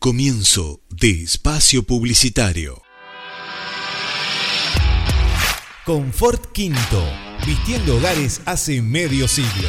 Comienzo de espacio publicitario. Confort Quinto. Vistiendo hogares hace medio siglo.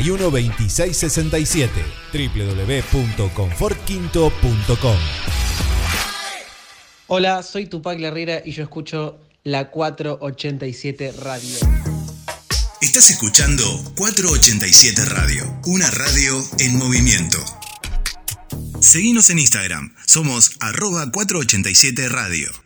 221-541-2667. www.confortquinto.com Hola, soy Tupac Herrera y yo escucho la 487 Radio. Estás escuchando 487 Radio, una radio en movimiento. Seguimos en Instagram, somos arroba 487 Radio.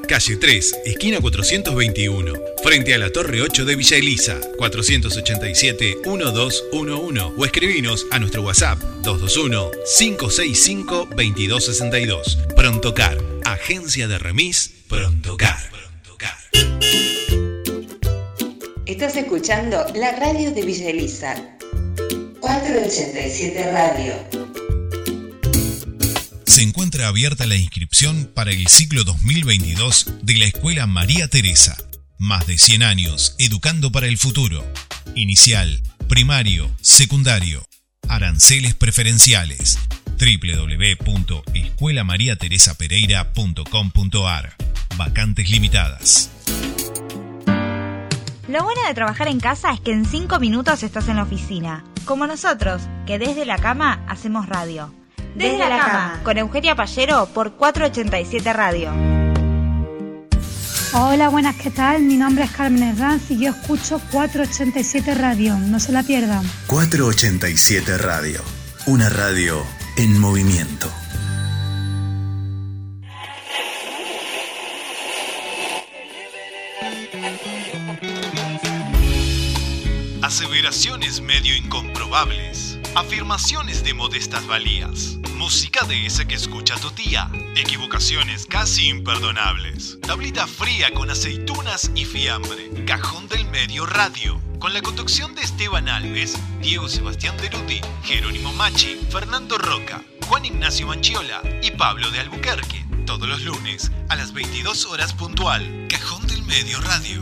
calle 3, esquina 421, frente a la Torre 8 de Villa Elisa, 487-1211 o escribinos a nuestro WhatsApp 221-565-2262. Prontocar, agencia de remis Prontocar. Estás escuchando la radio de Villa Elisa, 487 Radio se encuentra abierta la inscripción para el ciclo 2022 de la Escuela María Teresa. Más de 100 años educando para el futuro. Inicial, primario, secundario. Aranceles preferenciales. www.escuelamariateresapereira.com.ar Vacantes limitadas. Lo bueno de trabajar en casa es que en 5 minutos estás en la oficina, como nosotros, que desde la cama hacemos radio. Desde, la, cama. Con Eugenia Pallero por 487 Radio. Hola, buenas, ¿qué tal? Mi nombre es Carmen Herranz y yo escucho 487 Radio. No se la pierdan. 487 Radio. Una radio en movimiento. Aseveraciones medio incomprobables. Afirmaciones de modestas valías. Música de esa que escucha tu tía. Equivocaciones casi imperdonables. Tablita fría con aceitunas y fiambre. Cajón del Medio Radio. Con la conducción de Esteban Alves, Diego Sebastián Deruti, Jerónimo Machi, Fernando Roca, Juan Ignacio Manchiola y Pablo de Albuquerque. Todos los lunes a las 22 horas puntual. Cajón del Medio Radio.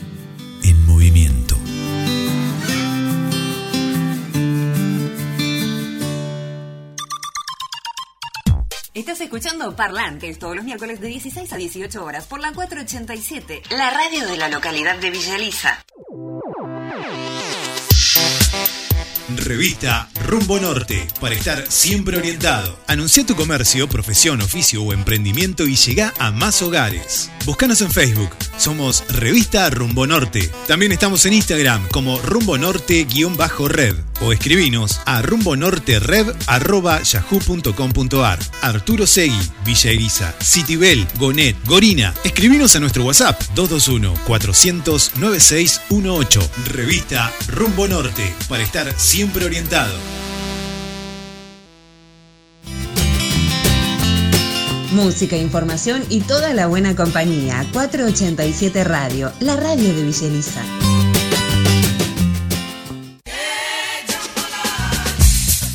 Estás escuchando Parlantes todos los miércoles de 16 a 18 horas por la 487, la radio de la localidad de Villa Elisa. Revista Rumbo Norte, para estar siempre orientado. Anuncia tu comercio, profesión, oficio o emprendimiento y llega a más hogares. Búscanos en Facebook, somos Revista Rumbo Norte. También estamos en Instagram como Rumbo Norte-Red o escribinos a rumbonorterev.yahoo.com.ar Arturo Segui, Villa Citibel, Gonet, Gorina. Escribinos a nuestro WhatsApp 221-400-9618. Revista Rumbo Norte, para estar siempre orientado. Música, información y toda la buena compañía. 487 Radio, la radio de Villa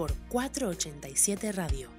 por 487 Radio.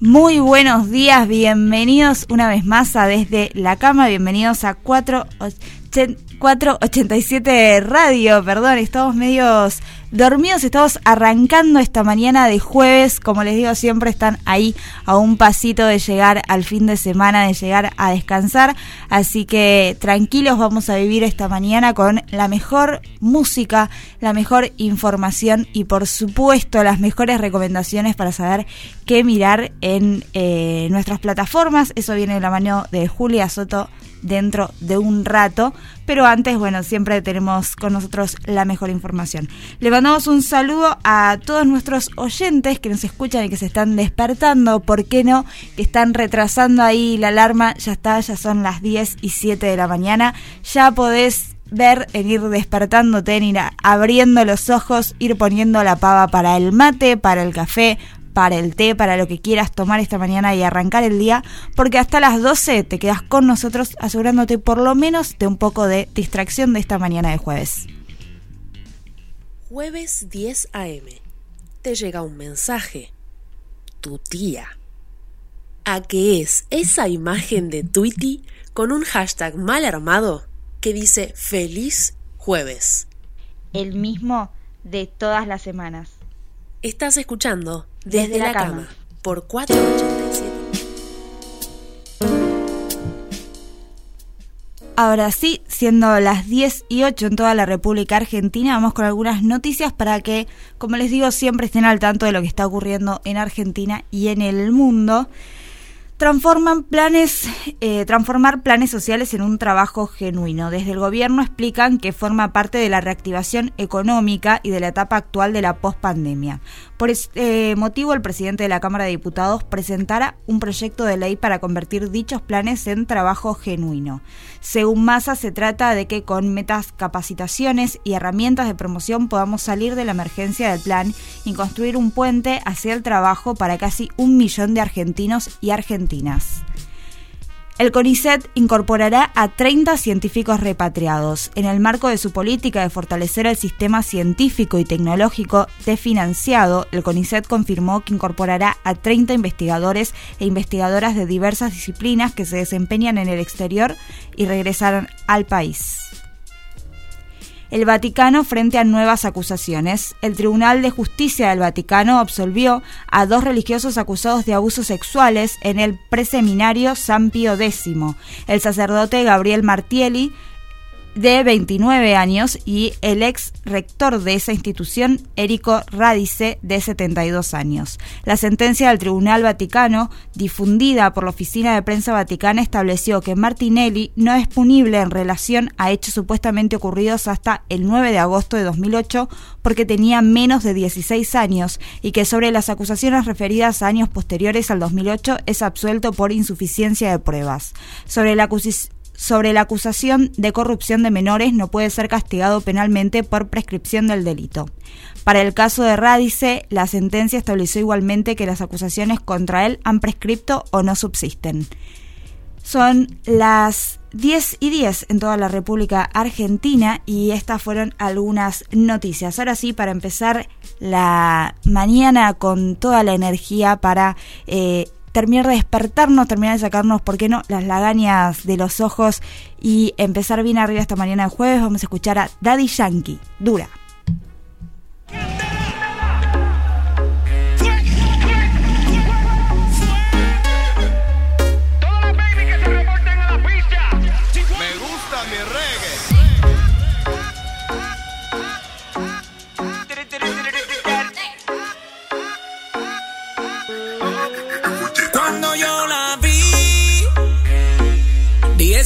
Muy buenos días, bienvenidos una vez más a Desde la Cama, bienvenidos a 487 Radio, perdón, estamos medios dormidos, estamos arrancando esta mañana de jueves, como les digo siempre están ahí a un pasito de llegar al fin de semana, de llegar a descansar, así que tranquilos vamos a vivir esta mañana con la mejor música, la mejor información y por supuesto las mejores recomendaciones para saber qué mirar en eh, nuestras plataformas, eso viene de la mano de Julia Soto dentro de un rato. Pero antes, bueno, siempre tenemos con nosotros la mejor información. Le mandamos un saludo a todos nuestros oyentes que nos escuchan y que se están despertando. ¿Por qué no? Que están retrasando ahí la alarma. Ya está, ya son las 10 y 7 de la mañana. Ya podés ver en ir despertándote, en ir abriendo los ojos, ir poniendo la pava para el mate, para el café, para el té, para lo que quieras tomar esta mañana y arrancar el día, porque hasta las 12 te quedas con nosotros asegurándote por lo menos de un poco de distracción de esta mañana de jueves. Jueves 10 AM. Te llega un mensaje. Tu tía. ¿A qué es esa imagen de Tweety con un hashtag mal armado que dice feliz jueves? El mismo de todas las semanas. Estás escuchando Desde, la, cama, por 487. Ahora sí, siendo las 10 y 8 en toda la República Argentina, vamos con algunas noticias para que, como les digo, siempre estén al tanto de lo que está ocurriendo en Argentina y en el mundo transforman planes, eh, transformar planes sociales en un trabajo genuino. Desde el gobierno explican que forma parte de la reactivación económica y de la etapa actual de la pospandemia. Por este motivo, el presidente de la Cámara de Diputados presentará un proyecto de ley para convertir dichos planes en trabajo genuino. Según Massa, se trata de que con metas, capacitaciones y herramientas de promoción podamos salir de la emergencia del plan y construir un puente hacia el trabajo para casi un millón de argentinos y argentinas. El CONICET incorporará a 30 científicos repatriados. En el marco de su política de fortalecer el sistema científico y tecnológico desfinanciado, el CONICET confirmó que incorporará a 30 investigadores e investigadoras de diversas disciplinas que se desempeñan en el exterior y regresaron al país el Vaticano frente a nuevas acusaciones. El Tribunal de Justicia del Vaticano absolvió a dos religiosos acusados de abusos sexuales en el preseminario San Pío X. El sacerdote Gabriel Martielli de 29 años y el ex rector de esa institución, Érico Radice, de 72 años. La sentencia del Tribunal Vaticano, difundida por la Oficina de Prensa Vaticana, estableció que Martinelli no es punible en relación a hechos supuestamente ocurridos hasta el 9 de agosto de 2008 porque tenía menos de 16 años y que sobre las acusaciones referidas a años posteriores al 2008 es absuelto por insuficiencia de pruebas. Sobre la acusación sobre la acusación de corrupción de menores no puede ser castigado penalmente por prescripción del delito. Para el caso de Radice, la sentencia estableció igualmente que las acusaciones contra él han prescripto o no subsisten. Son las 10 y 10 en toda la República Argentina y estas fueron algunas noticias. Ahora sí, para empezar la mañana con toda la energía para eh, terminar de despertarnos, terminar de sacarnos, ¿por qué no?, las lagañas de los ojos y empezar bien arriba esta mañana de jueves. Vamos a escuchar a Daddy Yankee, dura.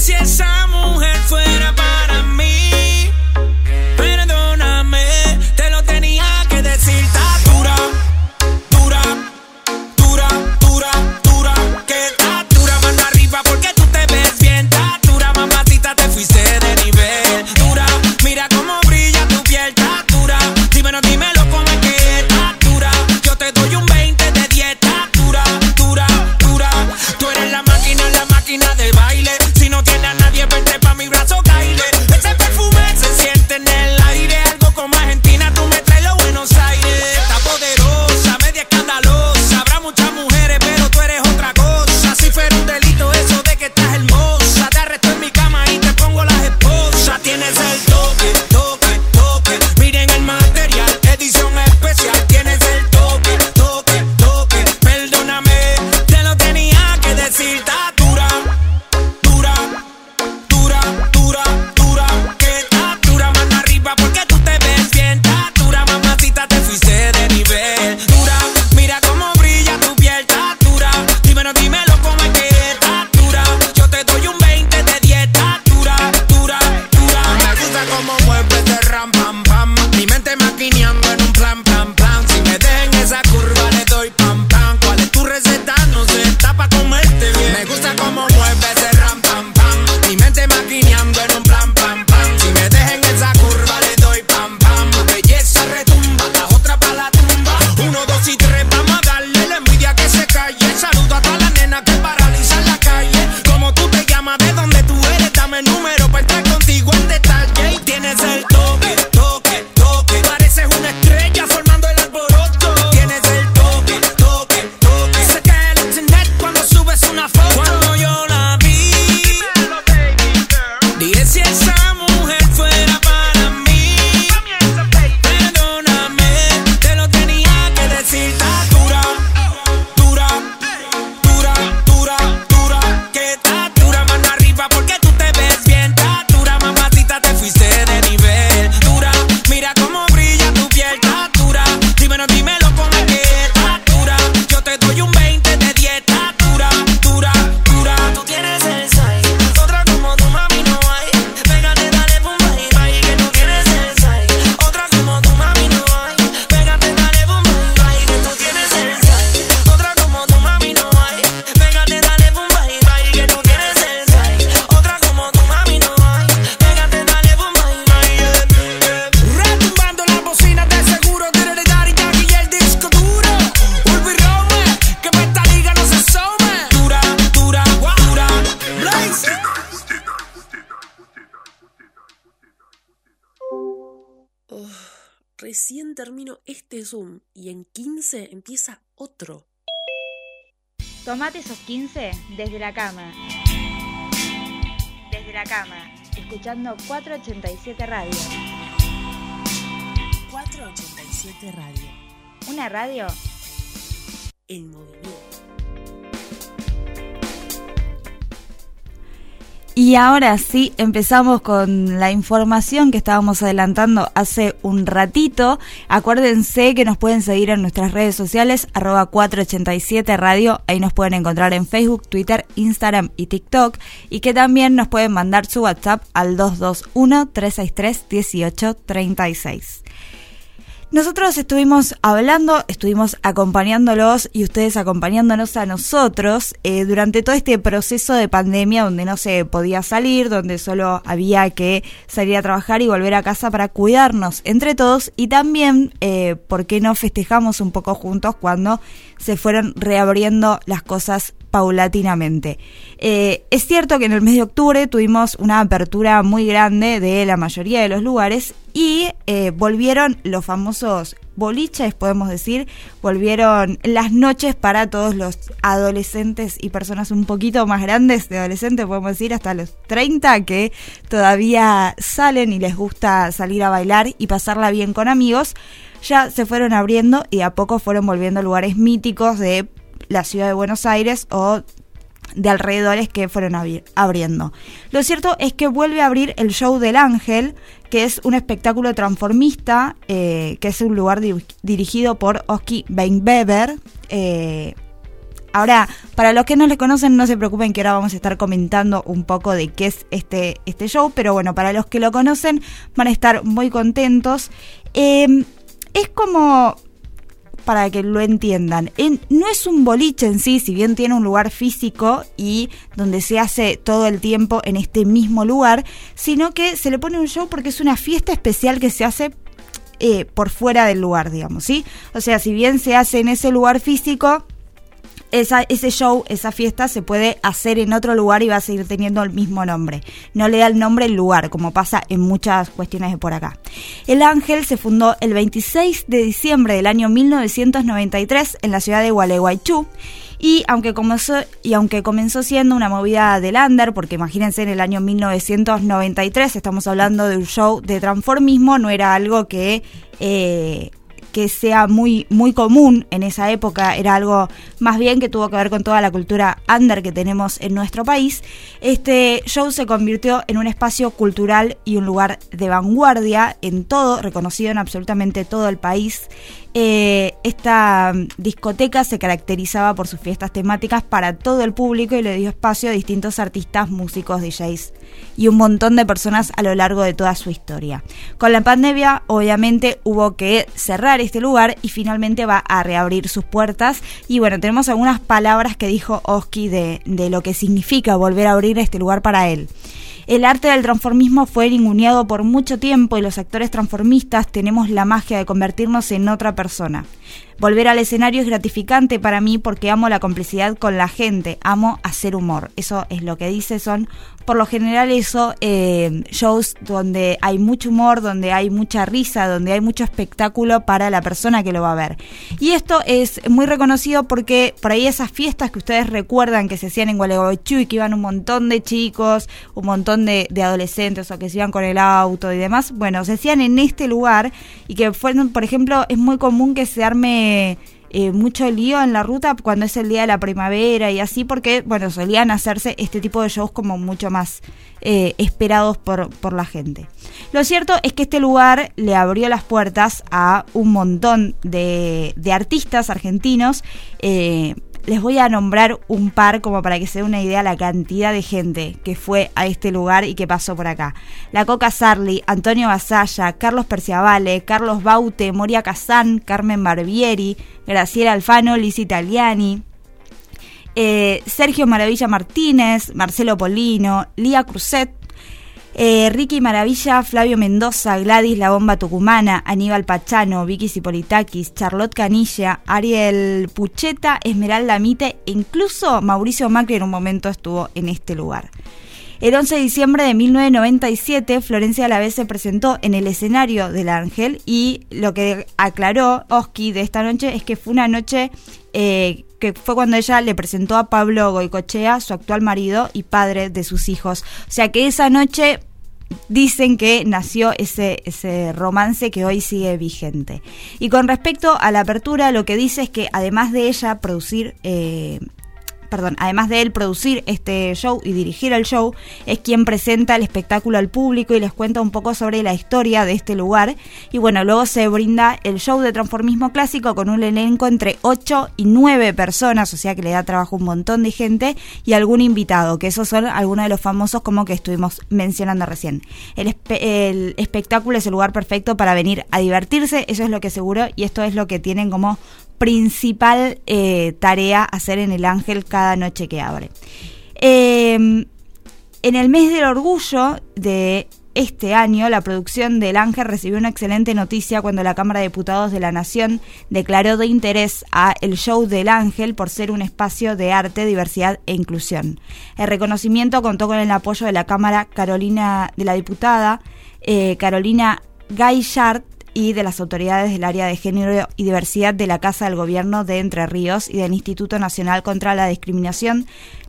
si esa mujer fue este Zoom y en 15 empieza otro. Tomate esos 15 desde la cama. Desde la cama, escuchando 487 Radio. 487 Radio. Una radio en movimiento. Y ahora sí, empezamos con la información que estábamos adelantando hace un ratito. Acuérdense que nos pueden seguir en nuestras redes sociales, arroba 487 Radio, ahí nos pueden encontrar en Facebook, Twitter, Instagram y TikTok, y que también nos pueden mandar su WhatsApp al 221-363-1836. Nosotros estuvimos hablando, estuvimos acompañándolos y ustedes acompañándonos a nosotros eh, durante todo este proceso de pandemia donde no se podía salir, donde solo había que salir a trabajar y volver a casa para cuidarnos entre todos. Y también, eh, ¿por qué no festejamos un poco juntos cuando se fueron reabriendo las cosas paulatinamente. Eh, es cierto que en el mes de octubre tuvimos una apertura muy grande de la mayoría de los lugares y eh, volvieron los famosos boliches, podemos decir, volvieron las noches para todos los adolescentes y personas un poquito más grandes de adolescentes, podemos decir, hasta los 30 que todavía salen y les gusta salir a bailar y pasarla bien con amigos. Ya se fueron abriendo y a poco fueron volviendo lugares míticos de la ciudad de Buenos Aires o de alrededores que fueron abriendo. Lo cierto es que vuelve a abrir el show del Ángel, que es un espectáculo transformista, eh, que es un lugar dirigido por Oski Weinweber. Eh, ahora, para los que no le conocen, no se preocupen que ahora vamos a estar comentando un poco de qué es este, este show, pero bueno, para los que lo conocen van a estar muy contentos. Eh, es como para que lo entiendan. no es un boliche en sí, si bien tiene un lugar físico y donde se hace todo el tiempo en este mismo lugar, sino que se le pone un show porque es una fiesta especial que se hace eh, por fuera del lugar, digamos, ¿sí? O sea, si bien se hace en ese lugar físico, ese show, esa fiesta se puede hacer en otro lugar y va a seguir teniendo el mismo nombre. No le da el nombre el lugar, como pasa en muchas cuestiones de por acá. El Ángel se fundó el 26 de diciembre del año 1993 en la ciudad de Gualeguaychú. Y aunque, comenzó, y aunque comenzó siendo una movida de lander, porque imagínense en el año 1993 estamos hablando de un show de transformismo, no era algo que eh, que sea muy, muy común en esa época, era algo más bien que tuvo que ver con toda la cultura under que tenemos en nuestro país. Este show se convirtió en un espacio cultural y un lugar de vanguardia en todo, reconocido en absolutamente todo el país. Eh, esta discoteca se caracterizaba por sus fiestas temáticas para todo el público y le dio espacio a distintos artistas, músicos, DJs y un montón de personas a lo largo de toda su historia. Con la pandemia, obviamente, hubo que cerrar este lugar y finalmente va a reabrir sus puertas. Y bueno, tenemos algunas palabras que dijo Oski de, de lo que significa volver a abrir este lugar para él. El arte del transformismo fue ninguneado por mucho tiempo y los actores transformistas tenemos la magia de convertirnos en otra persona. Volver al escenario es gratificante para mí porque amo la complicidad con la gente, amo hacer humor. Eso es lo que dice, son por lo general eso, eh, shows donde hay mucho humor, donde hay mucha risa, donde hay mucho espectáculo para la persona que lo va a ver. Y esto es muy reconocido porque por ahí esas fiestas que ustedes recuerdan que se hacían en Gualeguaychú y que iban un montón de chicos, un montón de, adolescentes o que se iban con el auto y demás, bueno, se hacían en este lugar y que fueron, por ejemplo, es muy común que se arme eh, mucho lío en la ruta cuando es el día de la primavera y así, porque, bueno, solían hacerse este tipo de shows como mucho más eh, esperados por, por la gente. Lo cierto es que este lugar le abrió las puertas a un montón de, de artistas argentinos. Eh, les voy a nombrar un par como para que se dé una idea la cantidad de gente que fue a este lugar y que pasó por acá. La Coca Sarli, Antonio Basalla, Carlos Perciavale, Carlos Baute, Moria Kazán, Carmen Barbieri, Graciela Alfano, Liz Italiani, eh, Sergio Maravilla Martínez, Marcelo Polino, Lía Cruzet, eh, Ricky Maravilla, Flavio Mendoza, Gladys La Bomba Tucumana, Aníbal Pachano, Vicky Cipolitakis, Charlotte Canilla, Ariel Pucheta, Esmeralda Mite e incluso Mauricio Macri en un momento estuvo en este lugar. El 11 de diciembre de 1997, Florencia vez se presentó en el escenario del Ángel y lo que aclaró Oski de esta noche es que fue una noche eh, que fue cuando ella le presentó a Pablo Goicochea, su actual marido y padre de sus hijos. O sea que esa noche dicen que nació ese, ese romance que hoy sigue vigente. Y con respecto a la apertura, lo que dice es que además de ella producir eh, perdón, además de él producir este show y dirigir el show, es quien presenta el espectáculo al público y les cuenta un poco sobre la historia de este lugar. Y bueno, luego se brinda el show de transformismo clásico con un elenco entre 8 y 9 personas, o sea que le da trabajo un montón de gente y algún invitado, que esos son algunos de los famosos como que estuvimos mencionando recién. El, el espectáculo es el lugar perfecto para venir a divertirse, eso es lo que seguro y esto es lo que tienen como principal eh, tarea hacer en el Ángel cada noche que abre. Em, en el mes del orgullo de este año, la producción del Ángel recibió una excelente noticia cuando la Cámara de Diputados de la Nación declaró de interés a el show del Ángel por ser un espacio de arte, diversidad e inclusión. El reconocimiento contó con el apoyo de la Cámara Carolina de la diputada eh, Carolina Gaillard y de las autoridades del área de género y diversidad de la Casa del Gobierno de Entre Ríos y del Instituto Nacional contra la Discriminación,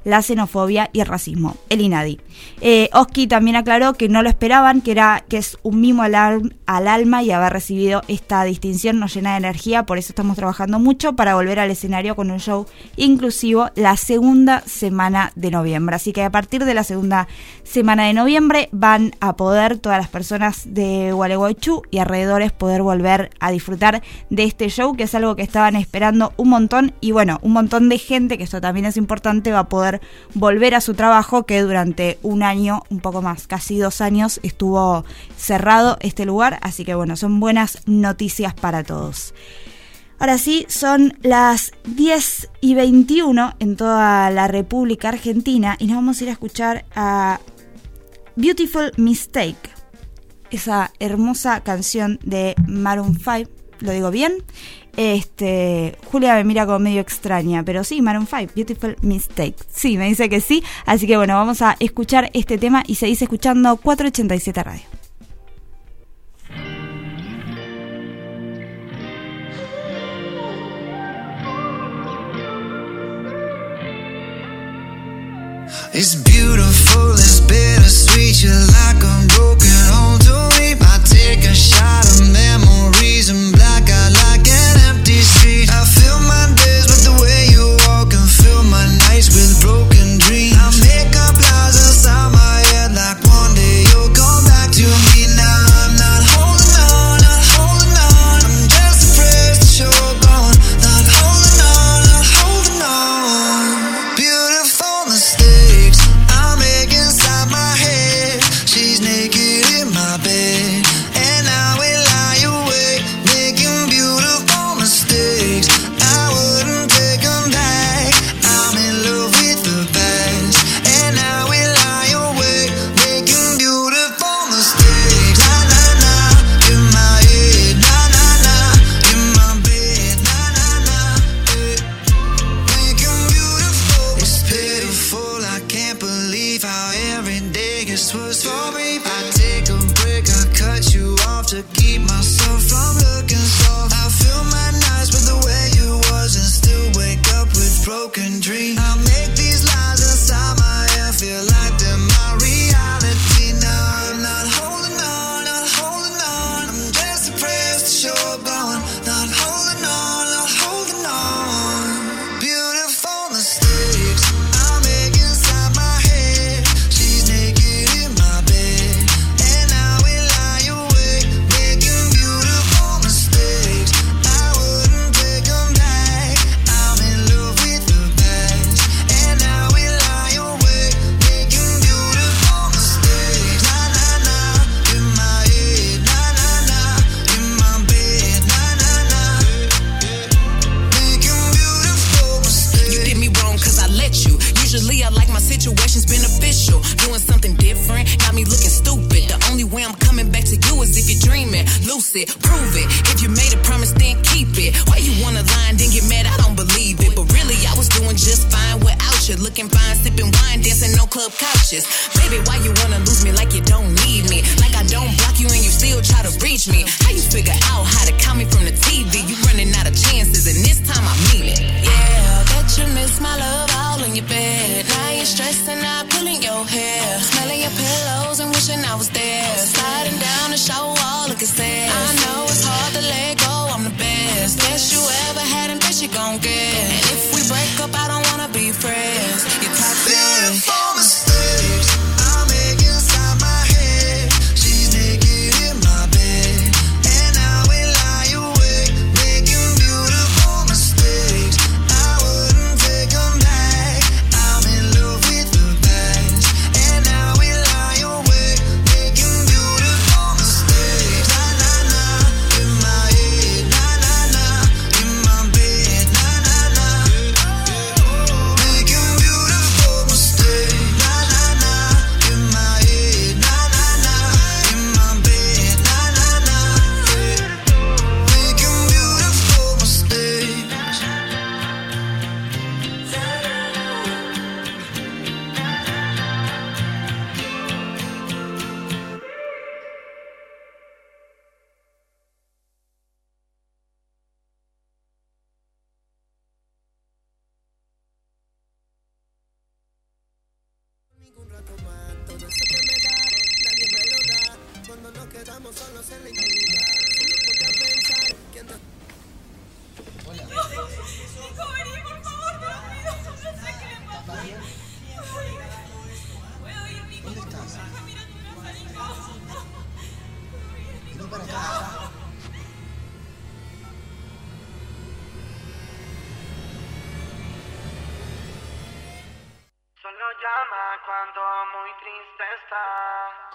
la xenofobia y el racismo, el INADI. Eh, Oski también aclaró que no lo esperaban, que, era, que es un mimo al, al, alma y haber recibido esta distinción nos llena de energía, por eso estamos trabajando mucho para volver al escenario con un show inclusivo la segunda semana de noviembre. Así que a partir de la segunda semana de noviembre van a poder todas las personas de Gualeguaychú y alrededores poder volver a disfrutar de este show, que es algo que estaban esperando un montón y bueno, un montón de gente, que esto también es importante, va a poder volver a su trabajo que durante un año, un poco más, casi dos años estuvo cerrado este lugar. Así que bueno, son buenas noticias para todos. Ahora sí, son las 10 y 21 en toda la República Argentina y nos vamos a ir a escuchar a Beautiful Mistake, esa hermosa canción de Maroon 5, lo digo bien, este, Julia me mira como medio extraña, pero sí, Maroon 5, Beautiful Mistake. Sí, me dice que sí. Así que bueno, vamos a escuchar este tema y seguís escuchando 487 Radio. It's beautiful, it's bittersweet. You're like a broken home to me. I take a shot of memory.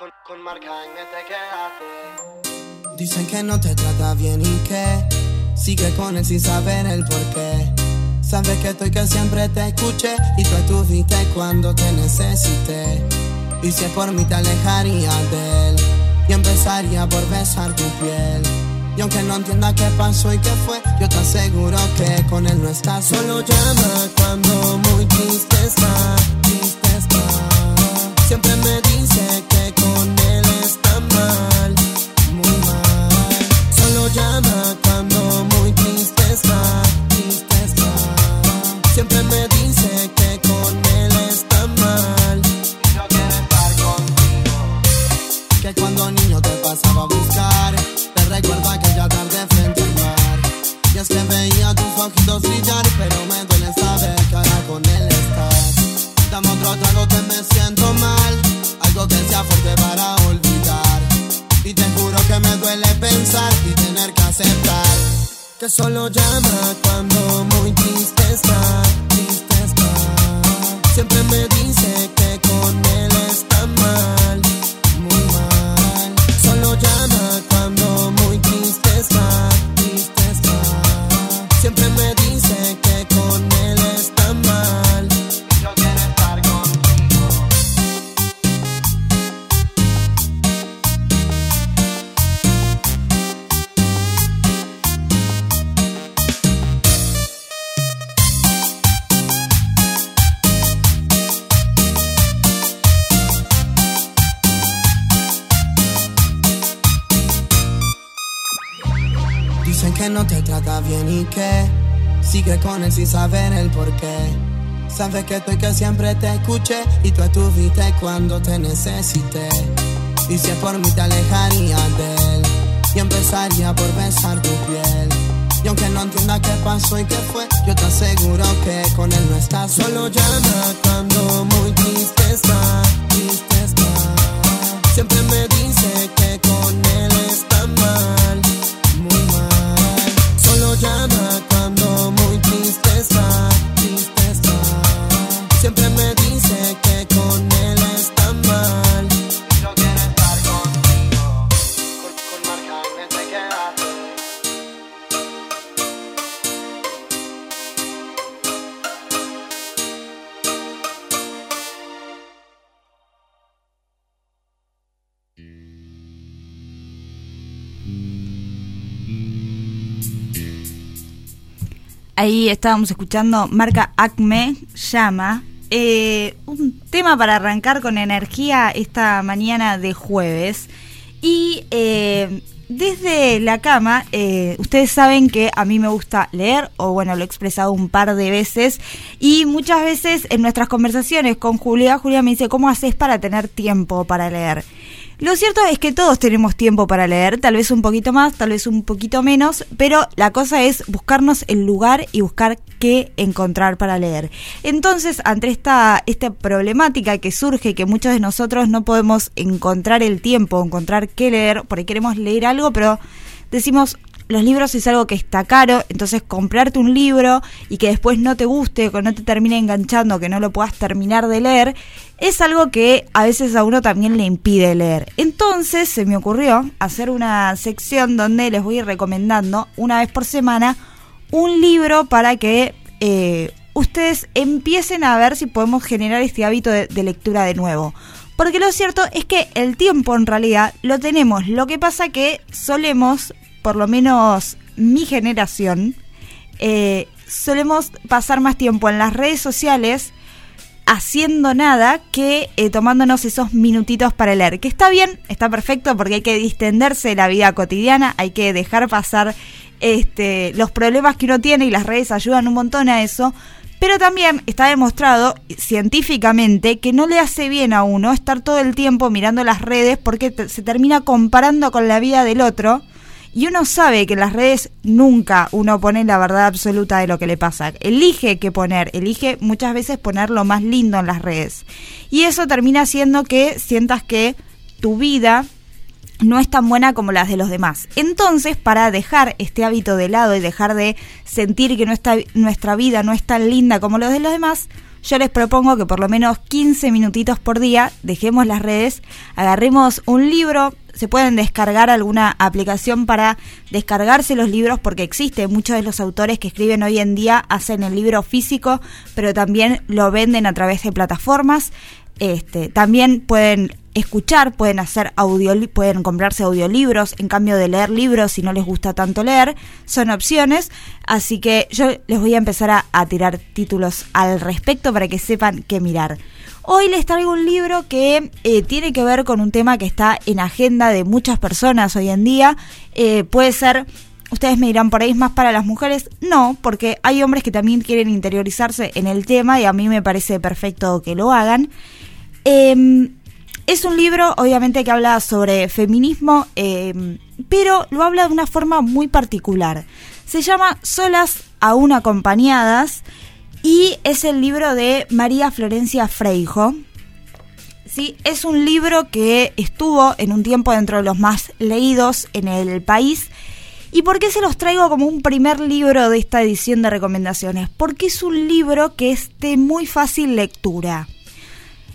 Con, con Jaime te quedaste. Dicen que no te trata bien y que sigue con él sin saber el por qué. Sabes que estoy que siempre te escuché y tú estuviste cuando te necesité. Y si es por mí te alejaría de él y empezaría por besar tu piel. Y aunque no entienda qué pasó y qué fue, yo te aseguro que con él no estás. Solo llama cuando muy triste está, triste está. Siempre me dice que Cuando niño te pasaba a buscar, te recuerdo aquella tarde frente al mar. Y es que veía tus ojitos brillar, pero me duele saber que ahora con él estás. Dame otro trago que me siento mal, algo que sea fuerte para olvidar. Y te juro que me duele pensar y tener que aceptar que solo llama sin saber el por qué. Sabes que estoy que siempre te escuché y tú estuviste cuando te necesité. Y si es por mí te alejaría de él y empezaría por besar tu piel. Y aunque no entienda qué pasó y qué fue, yo te aseguro que con él no estás. Solo llama cuando muy triste está, triste está. Siempre me dice que Ahí estábamos escuchando marca Acme, llama. Eh, un tema para arrancar con energía esta mañana de jueves. Y eh, desde la cama, eh, ustedes saben que a mí me gusta leer, o bueno, lo he expresado un par de veces. Y muchas veces en nuestras conversaciones con Julia, Julia me dice, ¿cómo haces para tener tiempo para leer? Lo cierto es que todos tenemos tiempo para leer, tal vez un poquito más, tal vez un poquito menos, pero la cosa es buscarnos el lugar y buscar qué encontrar para leer. Entonces, ante esta, esta problemática que surge, que muchos de nosotros no podemos encontrar el tiempo, encontrar qué leer, porque queremos leer algo, pero decimos, los libros es algo que está caro, entonces comprarte un libro y que después no te guste, que no te termine enganchando, que no lo puedas terminar de leer, es algo que a veces a uno también le impide leer. Entonces se me ocurrió hacer una sección donde les voy a ir recomendando una vez por semana un libro para que eh, ustedes empiecen a ver si podemos generar este hábito de, de lectura de nuevo. Porque lo cierto es que el tiempo en realidad lo tenemos. Lo que pasa que solemos, por lo menos mi generación, eh, solemos pasar más tiempo en las redes sociales haciendo nada que eh, tomándonos esos minutitos para leer. Que está bien, está perfecto porque hay que distenderse de la vida cotidiana, hay que dejar pasar este, los problemas que uno tiene y las redes ayudan un montón a eso. Pero también está demostrado científicamente que no le hace bien a uno estar todo el tiempo mirando las redes porque se termina comparando con la vida del otro. Y uno sabe que en las redes nunca uno pone la verdad absoluta de lo que le pasa. Elige qué poner, elige muchas veces poner lo más lindo en las redes. Y eso termina haciendo que sientas que tu vida no es tan buena como las de los demás. Entonces, para dejar este hábito de lado y dejar de sentir que nuestra, nuestra vida no es tan linda como los de los demás, yo les propongo que por lo menos 15 minutitos por día dejemos las redes, agarremos un libro, se pueden descargar alguna aplicación para descargarse los libros porque existe, muchos de los autores que escriben hoy en día hacen el libro físico, pero también lo venden a través de plataformas. Este, también pueden escuchar, pueden hacer audio, pueden comprarse audiolibros en cambio de leer libros si no les gusta tanto leer, son opciones, así que yo les voy a empezar a, a tirar títulos al respecto para que sepan qué mirar. Hoy les traigo un libro que eh, tiene que ver con un tema que está en agenda de muchas personas hoy en día. Eh, puede ser, ustedes me dirán, por ahí es más para las mujeres. No, porque hay hombres que también quieren interiorizarse en el tema y a mí me parece perfecto que lo hagan. Eh, es un libro, obviamente, que habla sobre feminismo, eh, pero lo habla de una forma muy particular. Se llama Solas aún acompañadas y es el libro de María Florencia Freijo. Sí, es un libro que estuvo en un tiempo dentro de los más leídos en el país. ¿Y por qué se los traigo como un primer libro de esta edición de recomendaciones? Porque es un libro que es de muy fácil lectura.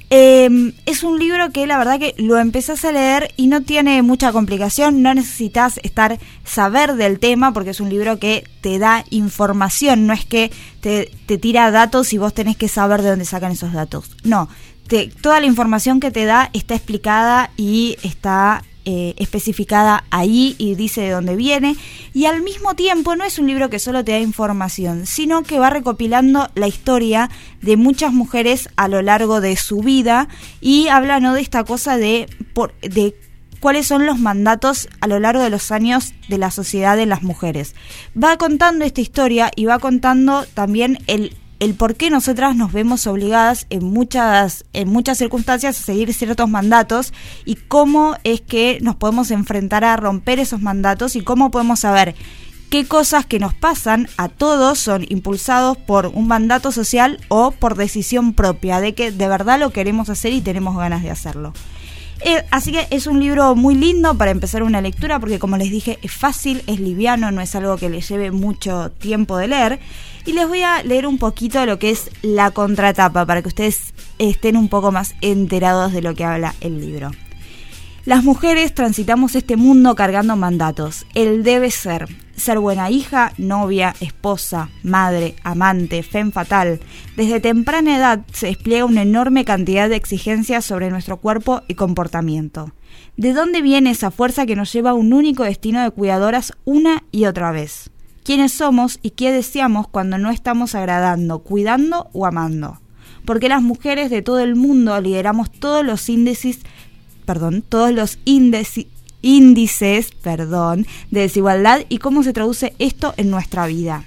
Eh, es un libro que la verdad que lo empezás a leer y no tiene mucha complicación, no necesitas estar saber del tema porque es un libro que te da información, no es que te, te tira datos y vos tenés que saber de dónde sacan esos datos. No, te, toda la información que te da está explicada y está eh, especificada ahí y dice de dónde viene. Y al mismo tiempo no es un libro que solo te da información, sino que va recopilando la historia de muchas mujeres a lo largo de su vida y habla de esta cosa de, por, de cuáles son los mandatos a lo largo de los años de la sociedad de las mujeres. Va contando esta historia y va contando también el el por qué nosotras nos vemos obligadas en muchas, en muchas circunstancias a seguir ciertos mandatos y cómo es que nos podemos enfrentar a romper esos mandatos y cómo podemos saber qué cosas que nos pasan a todos son impulsados por un mandato social o por decisión propia, de que de verdad lo queremos hacer y tenemos ganas de hacerlo. Eh, así que es un libro muy lindo para empezar una lectura porque como les dije es fácil, es liviano, no es algo que le lleve mucho tiempo de leer. Y les voy a leer un poquito lo que es la contratapa para que ustedes estén un poco más enterados de lo que habla el libro. Las mujeres transitamos este mundo cargando mandatos. El debe ser ser buena hija, novia, esposa, madre, amante, fem fatal. Desde temprana edad se despliega una enorme cantidad de exigencias sobre nuestro cuerpo y comportamiento. ¿De dónde viene esa fuerza que nos lleva a un único destino de cuidadoras una y otra vez? ¿Quiénes somos y qué deseamos cuando no estamos agradando, cuidando o amando? Porque las mujeres de todo el mundo lideramos todos los índices perdón, todos los índices, perdón, de desigualdad y cómo se traduce esto en nuestra vida.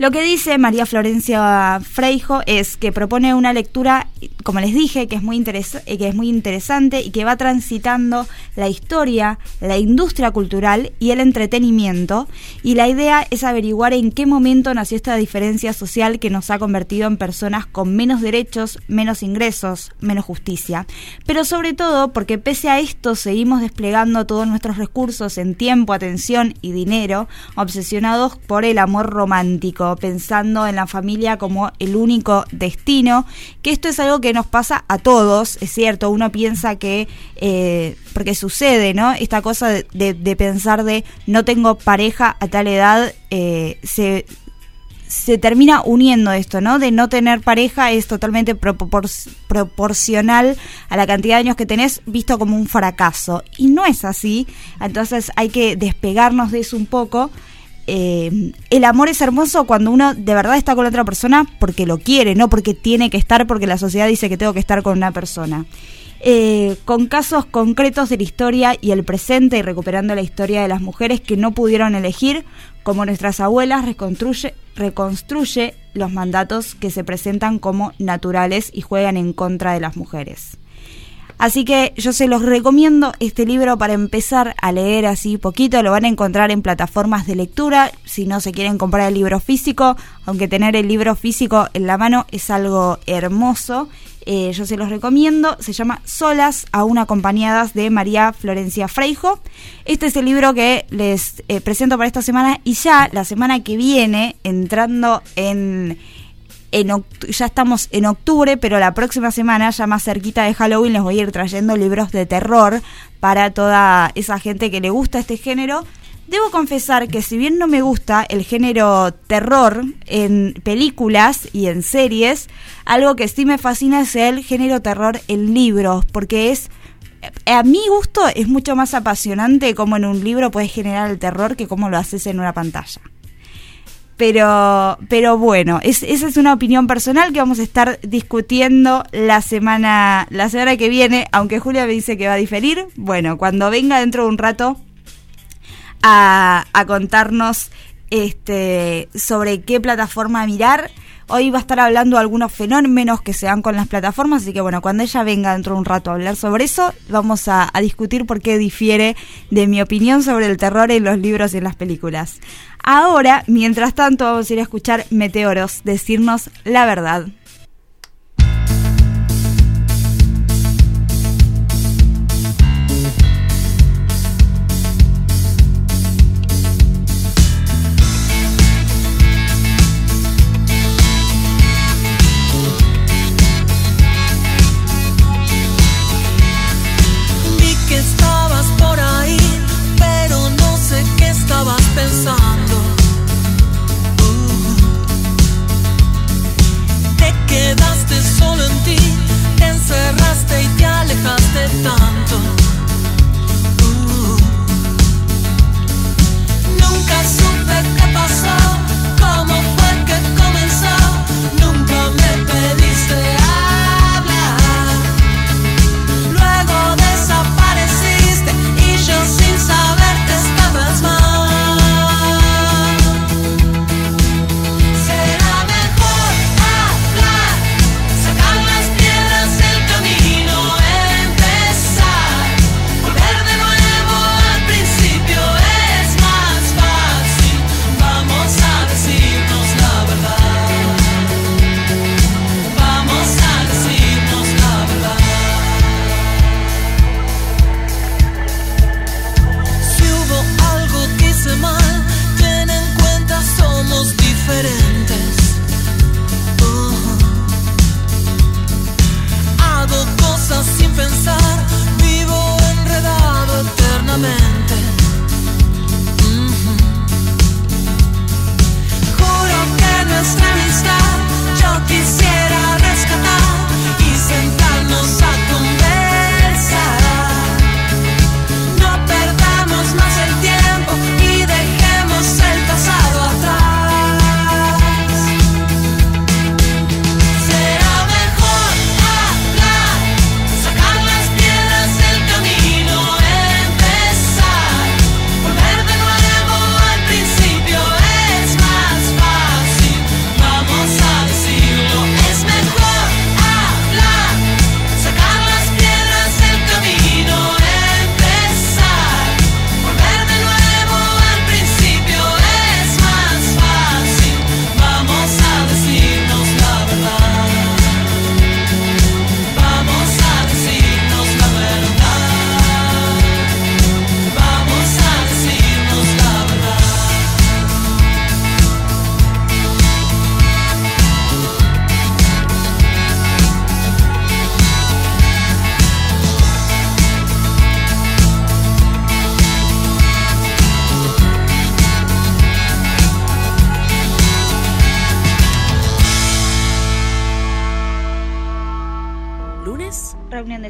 Lo que dice María Florencia Freijo es que propone una lectura, como les dije, que es muy, interesa que es muy interesante y que va transitando la historia, la industria cultural y el entretenimiento. Y la idea es averiguar en qué momento nació esta diferencia social que nos ha convertido en personas con menos derechos, menos ingresos, menos justicia. Pero sobre todo porque pese a esto seguimos desplegando todos nuestros recursos en tiempo, atención y dinero, obsesionados por el amor romántico pensando en la familia como el único destino, que esto es algo que nos pasa a todos, es cierto, uno piensa que, eh, porque sucede, ¿no? Esta cosa de, pensar de no tengo pareja a tal edad, eh, se, se termina uniendo esto, ¿no? De no tener pareja es totalmente propor proporcional a la cantidad de años que tenés, visto como un fracaso. Y no es así, entonces hay que despegarnos de eso un poco eh, el amor es hermoso cuando uno de verdad está con otra persona porque lo quiere, no porque tiene que estar, porque la sociedad dice que tengo que estar con una persona. Eh, con casos concretos de la historia y el presente y recuperando la historia de las mujeres que no pudieron elegir, como nuestras abuelas, reconstruye, reconstruye los mandatos que se presentan como naturales y juegan en contra de las mujeres. Así que yo se los recomiendo este libro para empezar a leer así poquito. Lo van a encontrar en plataformas de lectura. Si no se quieren comprar el libro físico, aunque tener el libro físico en la mano es algo hermoso. Eh, yo se los recomiendo. Se llama Solas, aún acompañadas de María Florencia Freijo. Este es el libro que les eh, presento para esta semana y ya la semana que viene, entrando en ya estamos en octubre, pero la próxima semana, ya más cerquita de Halloween, les voy a ir trayendo libros de terror para toda esa gente que le gusta este género. Debo confesar que si bien no me gusta el género terror en películas y en series, algo que sí me fascina es el género terror en libros, porque es a mi gusto es mucho más apasionante como en un libro puedes generar el terror que como lo haces en una pantalla. Pero, pero bueno, esa es una opinión personal que vamos a estar discutiendo la semana, la semana que viene, aunque Julia me dice que va a diferir. Bueno, cuando venga dentro de un rato a, a contarnos este, sobre qué plataforma mirar. Hoy va a estar hablando de algunos fenómenos que se dan con las plataformas, así que bueno, cuando ella venga dentro de un rato a hablar sobre eso, vamos a, a, discutir por qué difiere de mi opinión sobre el terror en los libros y en las películas. Ahora, mientras tanto, vamos a ir a escuchar Meteoros, decirnos la verdad.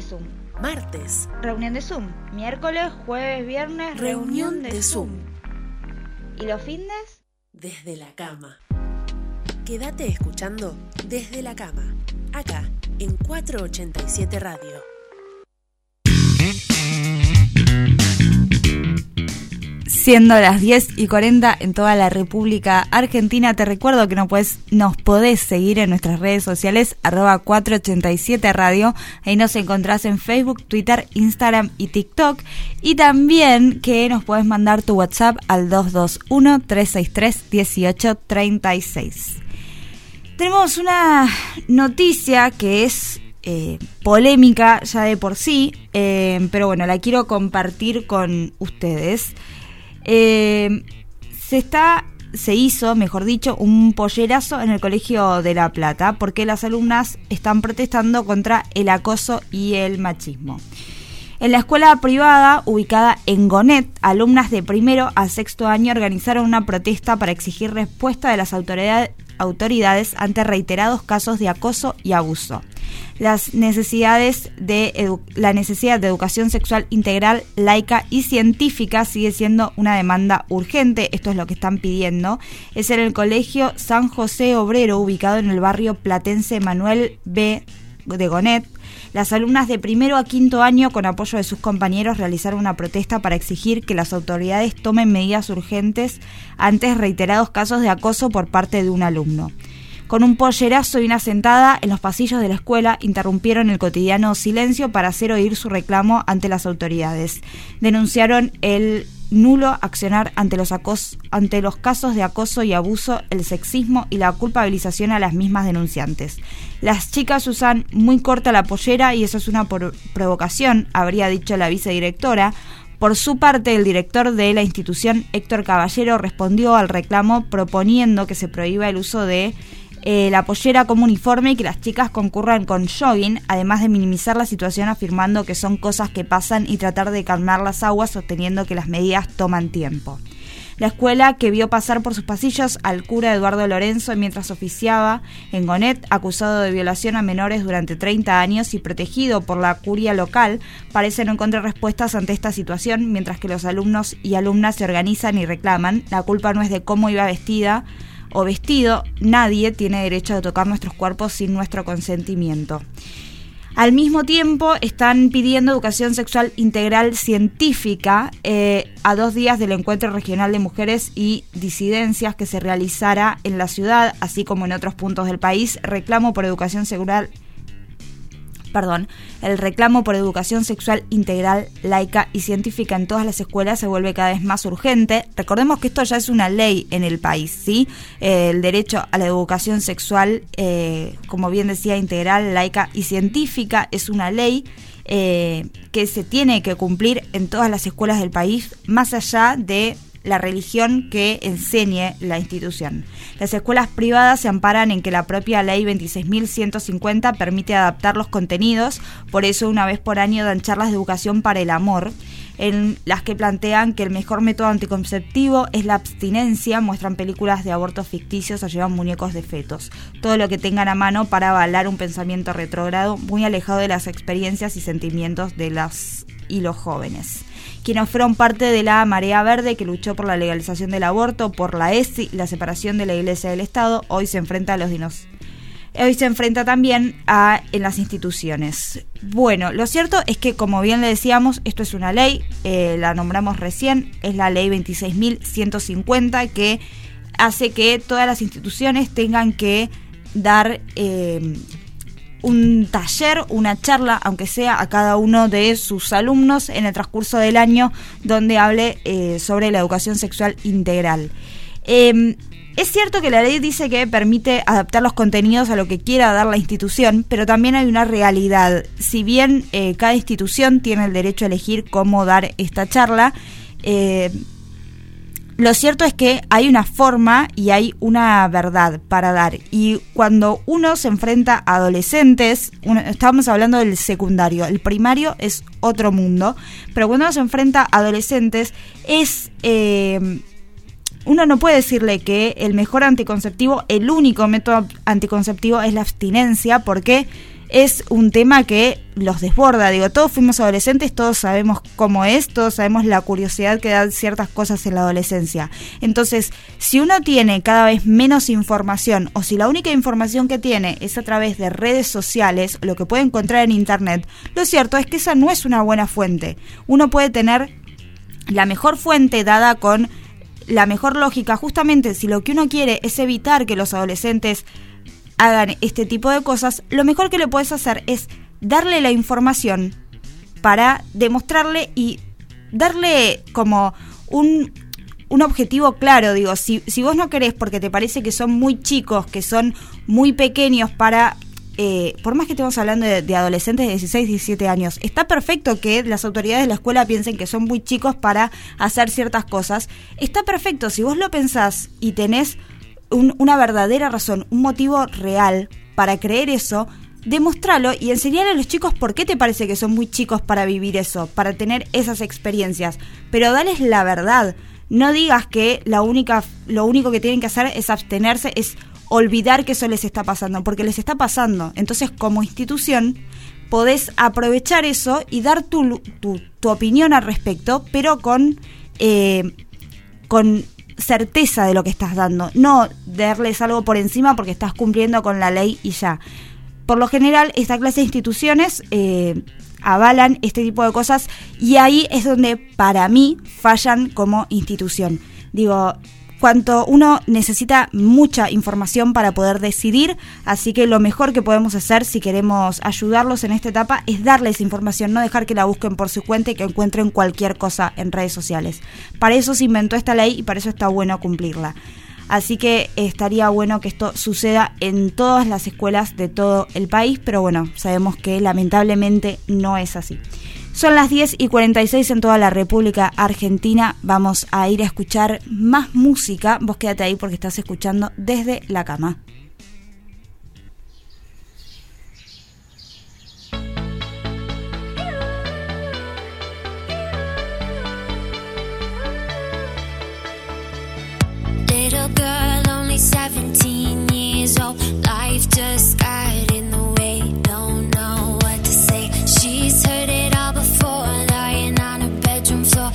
De Zoom. martes, Reunión de Zoom. Miércoles, jueves, viernes, reunión, de, Zoom. ¿Y los fines? desde la cama. Quédate escuchando desde la cama, acá en 487 Radio. Siendo las 10 y 40 en toda la República Argentina, te recuerdo que no puedes, nos podés seguir en nuestras redes sociales, arroba 487 Radio. Ahí nos encontrás en Facebook, Twitter, Instagram y TikTok. Y también que nos puedes mandar tu WhatsApp al 221-363-1836. Tenemos una noticia que es eh, polémica ya de por sí, eh, pero bueno, la quiero compartir con ustedes. Eh, se está se hizo, mejor dicho, un pollerazo en el Colegio de La Plata porque las alumnas están protestando contra el acoso y el machismo. En la escuela privada ubicada en Gonet, alumnas de primero a sexto año organizaron una protesta para exigir respuesta de las autoridades ante reiterados casos de acoso y abuso las necesidades de la necesidad de educación sexual integral, laica y científica sigue siendo una demanda urgente. Esto es lo que están pidiendo. Es en el Colegio San José Obrero, ubicado en el barrio platense Manuel B. de Gonet. Las alumnas de primero a quinto año, con apoyo de sus compañeros, realizaron una protesta para exigir que las autoridades tomen medidas urgentes ante reiterados casos de acoso por parte de un alumno. Con un pollerazo y una sentada en los pasillos de la escuela interrumpieron el cotidiano silencio para hacer oír su reclamo ante las autoridades. Denunciaron el nulo accionar ante los, ante los casos de acoso y abuso, el sexismo y la culpabilización a las mismas denunciantes. Las chicas usan muy corta la pollera y eso es una provocación, habría dicho la vicedirectora. Por su parte, el director de la institución, Héctor Caballero, respondió al reclamo proponiendo que se prohíba el uso de eh, la pollera como uniforme y que las chicas concurran con jogging, además de minimizar la situación afirmando que son cosas que pasan y tratar de calmar las aguas sosteniendo que las medidas toman tiempo. La escuela que vio pasar por sus pasillos al cura Eduardo Lorenzo mientras oficiaba en Gonet, acusado de violación a menores durante 30 años y protegido por la curia local, parece no encontrar respuestas ante esta situación, mientras que los alumnos y alumnas se organizan y reclaman. La culpa no es de cómo iba vestida, o vestido, nadie tiene derecho a tocar nuestros cuerpos sin nuestro consentimiento. Al mismo tiempo, están pidiendo educación sexual integral científica eh, a dos días del encuentro regional de mujeres y disidencias que se realizará en la ciudad, así como en otros puntos del país. Reclamo por educación sexual perdón, el reclamo por educación sexual integral, laica y científica en todas las escuelas se vuelve cada vez más urgente. Recordemos que esto ya es una ley en el país, ¿sí? el derecho a la educación sexual, eh, como bien decía, integral, laica y científica es una ley. Eh, que se tiene que cumplir en todas las escuelas del país, más allá de la religión que enseñe la institución. Las escuelas privadas se amparan en que la propia ley 26.150 permite adaptar los contenidos, por eso una vez por año dan charlas de educación para el amor, en las que plantean que el mejor método anticonceptivo es la abstinencia, muestran películas de abortos ficticios o llevan muñecos de fetos. Todo lo que tengan a mano para avalar un pensamiento retrógrado muy alejado de las experiencias y sentimientos de las y los jóvenes quienes fueron parte de la Marea Verde que luchó por la legalización del aborto, por la ESI, la separación de la Iglesia del Estado, hoy se enfrenta a los dinos. Hoy se enfrenta también a en las instituciones. Bueno, lo cierto es que, como bien le decíamos, esto es una ley, eh, la nombramos recién, es la ley 26.150 que hace que todas las instituciones tengan que dar eh, un taller, una charla, aunque sea a cada uno de sus alumnos en el transcurso del año, donde hable eh, sobre la educación sexual integral. Em, es cierto que la ley dice que permite adaptar los contenidos a lo que quiera dar la institución, pero también hay una realidad. Si bien eh, cada institución tiene el derecho a elegir cómo dar esta charla, eh, lo cierto es que hay una forma y hay una verdad para dar. Y cuando uno se enfrenta a adolescentes, estábamos hablando del secundario, el primario es otro mundo, pero cuando uno se enfrenta a adolescentes es... Eh, uno no puede decirle que el mejor anticonceptivo, el único método anticonceptivo es la abstinencia, porque es un tema que los desborda. Digo, todos fuimos adolescentes, todos sabemos cómo es, todos sabemos la curiosidad que dan ciertas cosas en la adolescencia. Entonces, si uno tiene cada vez menos información o si la única información que tiene es a través de redes sociales, lo que puede encontrar en Internet, lo cierto es que esa no es una buena fuente. Uno puede tener la mejor fuente dada con la mejor lógica, justamente si lo que uno quiere es evitar que los adolescentes hagan este tipo de cosas, lo mejor que le puedes hacer es darle la información para demostrarle y darle como un, un objetivo claro, digo, si, si vos no querés porque te parece que son muy chicos, que son muy pequeños para eh, por más que estemos hablando de, adolescentes de 16, 17 años, está perfecto que las autoridades de la escuela piensen que son muy chicos para hacer ciertas cosas. Está perfecto, si vos lo pensás y tenés una verdadera razón, un motivo real para creer eso, demostralo y enseñale a los chicos por qué te parece que son muy chicos para vivir eso, para tener esas experiencias. Pero dales la verdad. No digas que la única, lo único que tienen que hacer es abstenerse, es olvidar que eso les está pasando, porque les está pasando. Entonces, como institución, podés aprovechar eso y dar tu, tu, opinión al respecto, pero con, eh, con certeza de lo que estás dando. No darles algo por encima porque estás cumpliendo con la ley y ya. Por lo general, esta clase de instituciones eh, avalan este tipo de cosas y ahí es donde para mí fallan como institución. Digo, cuanto uno necesita mucha información para poder decidir, así que lo mejor que podemos hacer si queremos ayudarlos en esta etapa es darles información, no dejar que la busquen por su cuenta y que encuentren cualquier cosa en redes sociales. Para eso se inventó esta ley y para eso está bueno cumplirla. Así que estaría bueno que esto suceda en todas las escuelas de todo el país, pero bueno, sabemos que lamentablemente no es así. Son las 10 y 46 en toda la República Argentina. Vamos a ir a escuchar más música. Vos quédate ahí porque estás escuchando desde la cama. Little girl, only 17 years old. Life just got in the way. Don't She's heard it all before, lying on her bedroom floor,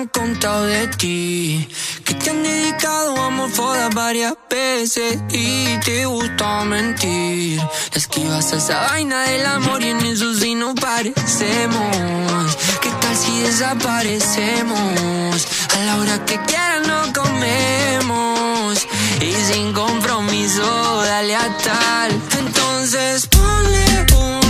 han contado de ti. Que te han dedicado amor foda varias veces y te gusta mentir. Esquivas esa vaina del amor y en eso sí no parecemos. ¿Qué tal si desaparecemos? A la hora que quieran no comemos. Y sin compromiso, dale a tal. Entonces ponle un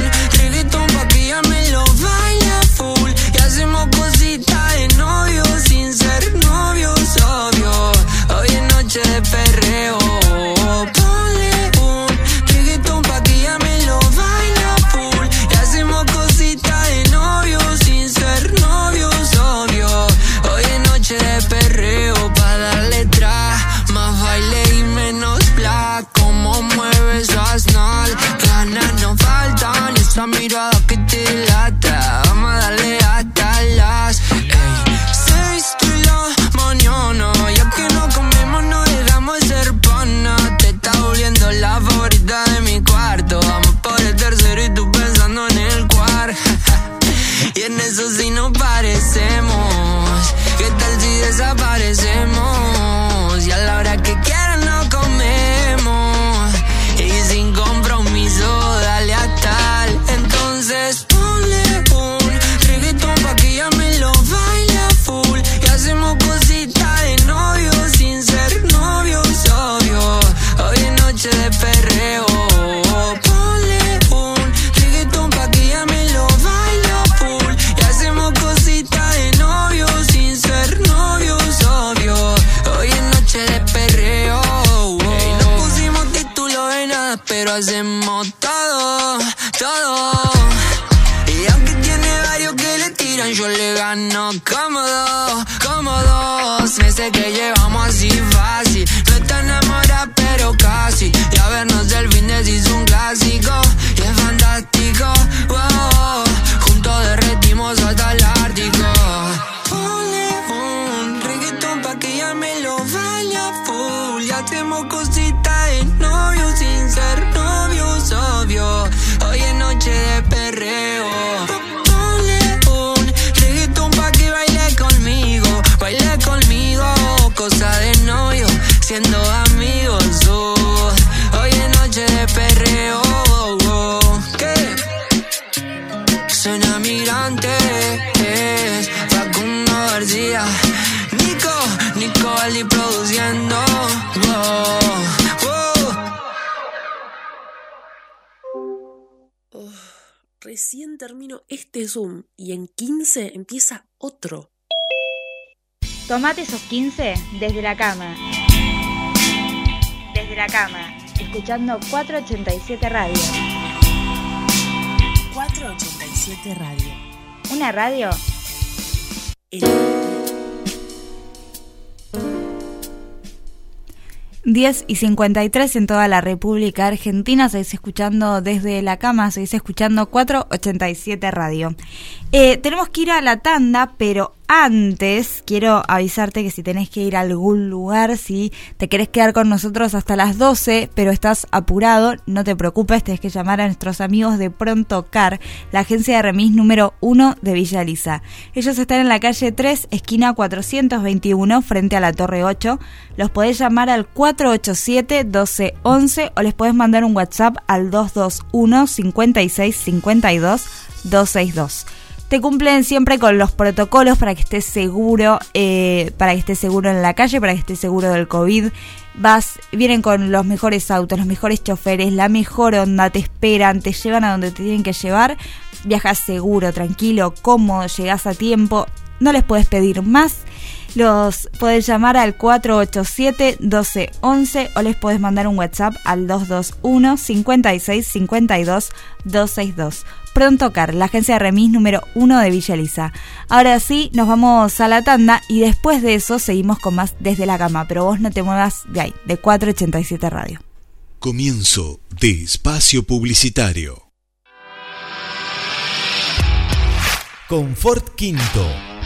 Siendo amigos, oh. Hoy es noche de perreo. ¿Qué? Suena migrante, es Facundo García. Nico, Nico Ali produciendo. Recién termino este Zoom y en 15 empieza otro. Tomate esos 15 desde la cama. Desde la cama, escuchando 487 Radio. 487 Radio. Una radio 10 y 53 en toda la República Argentina. Seguís escuchando desde la cama, seguís escuchando 487 Radio. Eh, tenemos que ir a la tanda, pero antes quiero avisarte que si tenés que ir a algún lugar, si te querés quedar con nosotros hasta las 12, pero estás apurado, no te preocupes, tenés que llamar a nuestros amigos de Pronto Car, la agencia de remis número 1 de Villa Lisa. Ellos están en la calle 3, esquina 421, frente a la Torre 8. Los podés llamar al 487-1211 o les podés mandar un WhatsApp al 221 56 52 262 te cumplen siempre con los protocolos para que estés seguro, eh, para que estés seguro en la calle, para que estés seguro del COVID. Vas, vienen con los mejores autos, los mejores choferes, la mejor onda, te esperan, te llevan a donde te tienen que llevar. Viajas seguro, tranquilo, cómodo, llegás a tiempo. No les puedes pedir más. Los puedes llamar al 487-1211 o les puedes mandar un WhatsApp al 221 56 52 262. Pronto Car, la agencia de remis número 1 de Villa Elisa. Ahora sí, nos vamos a la tanda y después de eso seguimos con más desde la cama, pero vos no te muevas de ahí, de 487 Radio. Comienzo de espacio publicitario. Confort Quinto.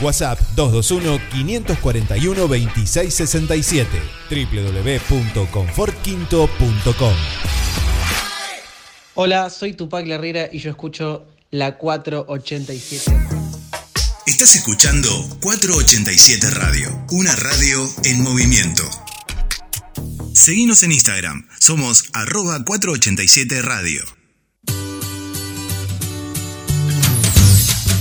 WhatsApp 221-541-2667. www.confortquinto.com Hola, soy Tupac Herrera y yo escucho la 487. Estás escuchando 487 Radio, una radio en movimiento. Seguimos en Instagram, somos arroba 487 Radio.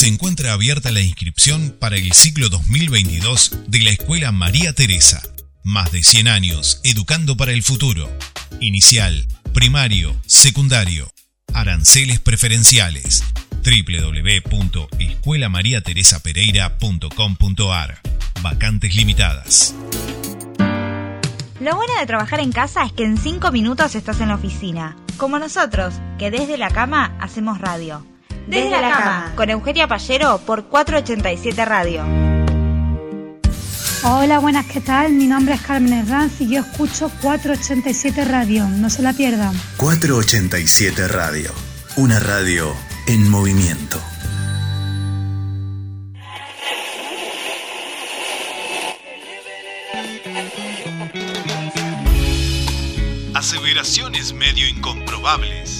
Se encuentra abierta la inscripción para el ciclo 2022 de la Escuela María Teresa. Más de 100 años educando para el futuro. Inicial, primario, secundario. Aranceles preferenciales. www.escuelamariateresapereira.com.ar Vacantes limitadas. Lo bueno de trabajar en casa es que en 5 minutos estás en la oficina, como nosotros, que desde la cama hacemos radio. Desde, la, cama, con Eugenia Pallero por 487 Radio. Hola, buenas, ¿qué tal? Mi nombre es Carmen Herranz y yo escucho 487 Radio. No se la pierdan. 487 Radio, una radio en movimiento. Aseveraciones medio incomprobables.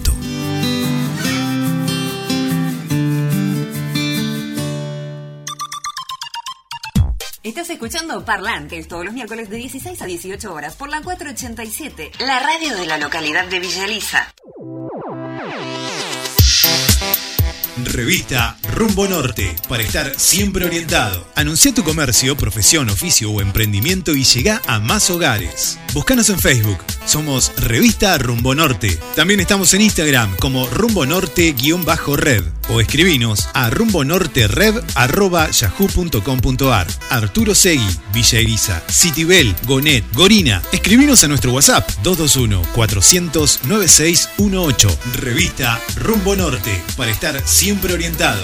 Estás escuchando Parlantes todos los miércoles de 16 a 18 horas por la 487, la radio de la localidad de Villa Elisa. Revista Rumbo Norte, para estar siempre orientado. Anuncia tu comercio, profesión, oficio o emprendimiento y llega a más hogares. Búscanos en Facebook, somos Revista Rumbo Norte. También estamos en Instagram como Rumbo Norte-Red o escribinos a rumbonorterev.yahoo.com.ar Arturo Segui, Villa Elisa, Citibel, Gonet, Gorina. Escribinos a nuestro WhatsApp 221-400-9618. Revista Rumbo Norte, para estar siempre orientado.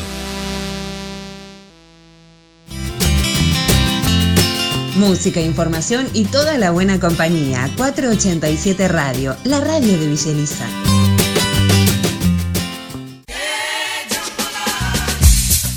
Música, información y toda la buena compañía. 487 Radio, la radio de Villa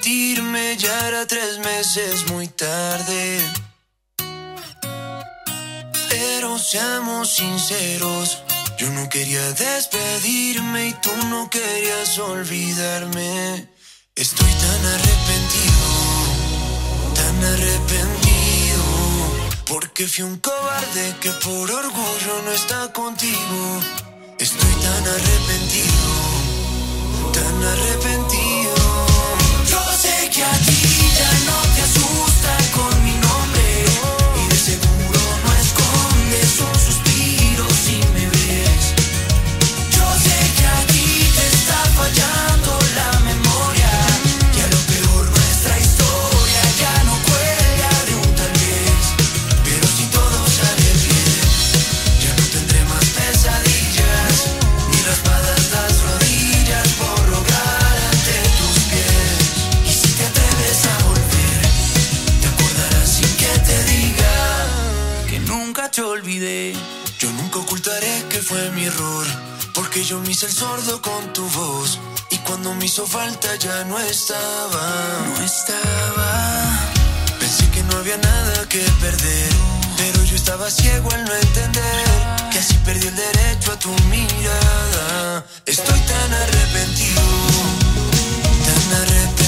sentirme ya era tres meses muy tarde. Pero seamos sinceros, yo no quería despedirme y tú no querías olvidarme. Estoy tan arrepentido, tan arrepentido, porque fui un cobarde que por orgullo no está contigo. Estoy tan arrepentido, tan arrepentido. your teeth. yo me hice el sordo con tu voz. Y cuando me hizo falta ya no estaba. No estaba. Pensé que no había nada que perder. Pero yo estaba ciego al no entender que así perdí el derecho a tu mirada. Estoy tan arrepentido, tan arrepentido.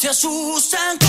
te asustan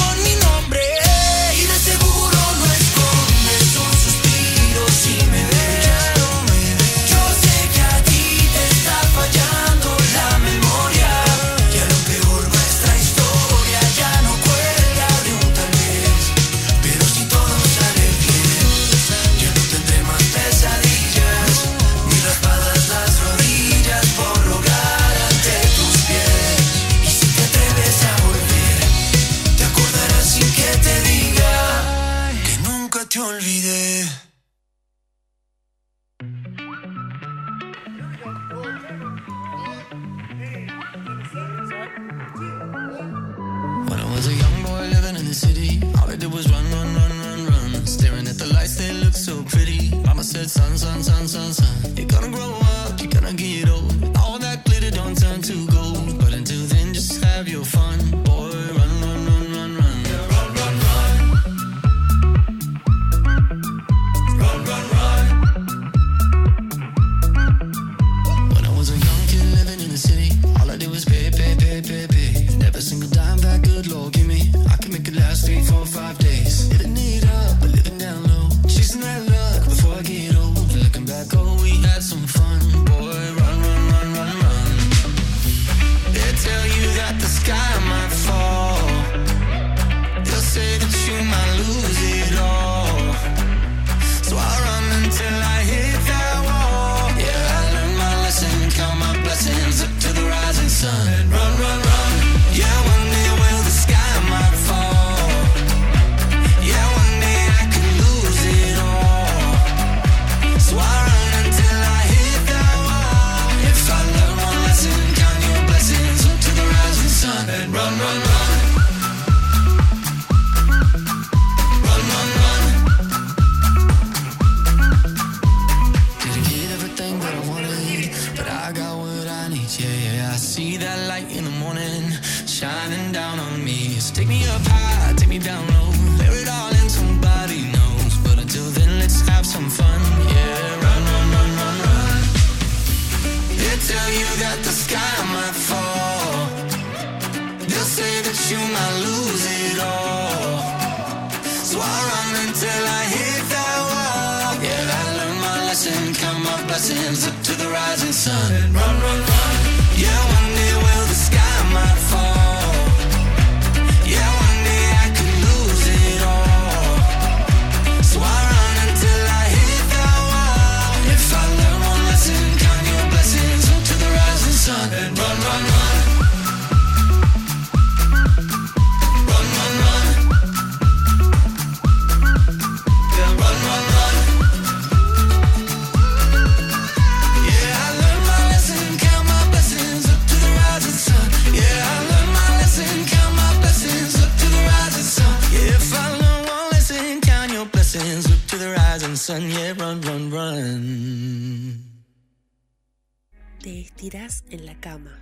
cama.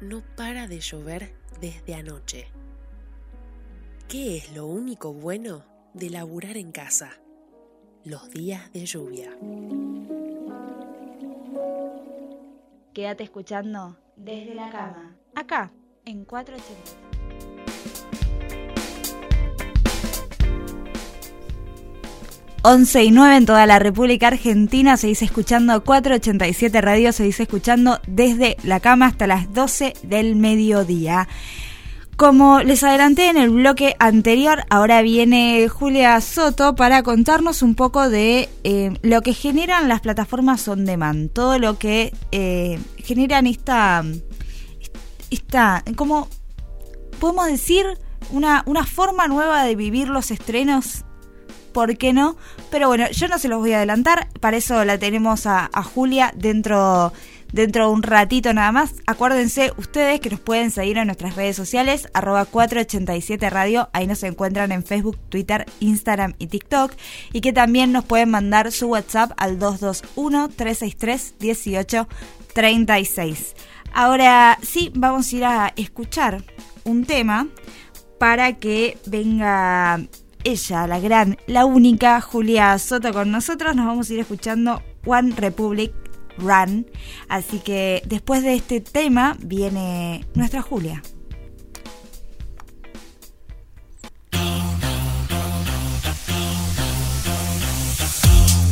No para de llover desde anoche. ¿Qué es lo único bueno de laburar en casa? Los días de lluvia. Quédate escuchando desde la cama. Acá, en 480. 11 y 9 en toda la República Argentina. Seguís escuchando 487 Radio, seguís escuchando desde la cama hasta las 12 del mediodía. Como les adelanté en el bloque anterior, ahora viene Julia Soto para contarnos un poco de eh, lo que generan las plataformas on demand, todo lo que eh, generan esta, esta, como podemos decir, una, una forma nueva de vivir los estrenos ¿por qué no? Pero bueno, yo no se los voy a adelantar, para eso la tenemos a, Julia dentro dentro de un ratito nada más. Acuérdense ustedes que nos pueden seguir en nuestras redes sociales, arroba 487 Radio, ahí nos encuentran en Facebook, Twitter, Instagram y TikTok, y que también nos pueden mandar su WhatsApp al 221-363-1836. Ahora sí, vamos a ir a escuchar un tema para que venga ella, la gran, la única Julia Soto con nosotros. Nos vamos a ir escuchando One Republic Run. Así que después de este tema viene nuestra Julia.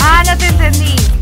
Ah, no te entendí.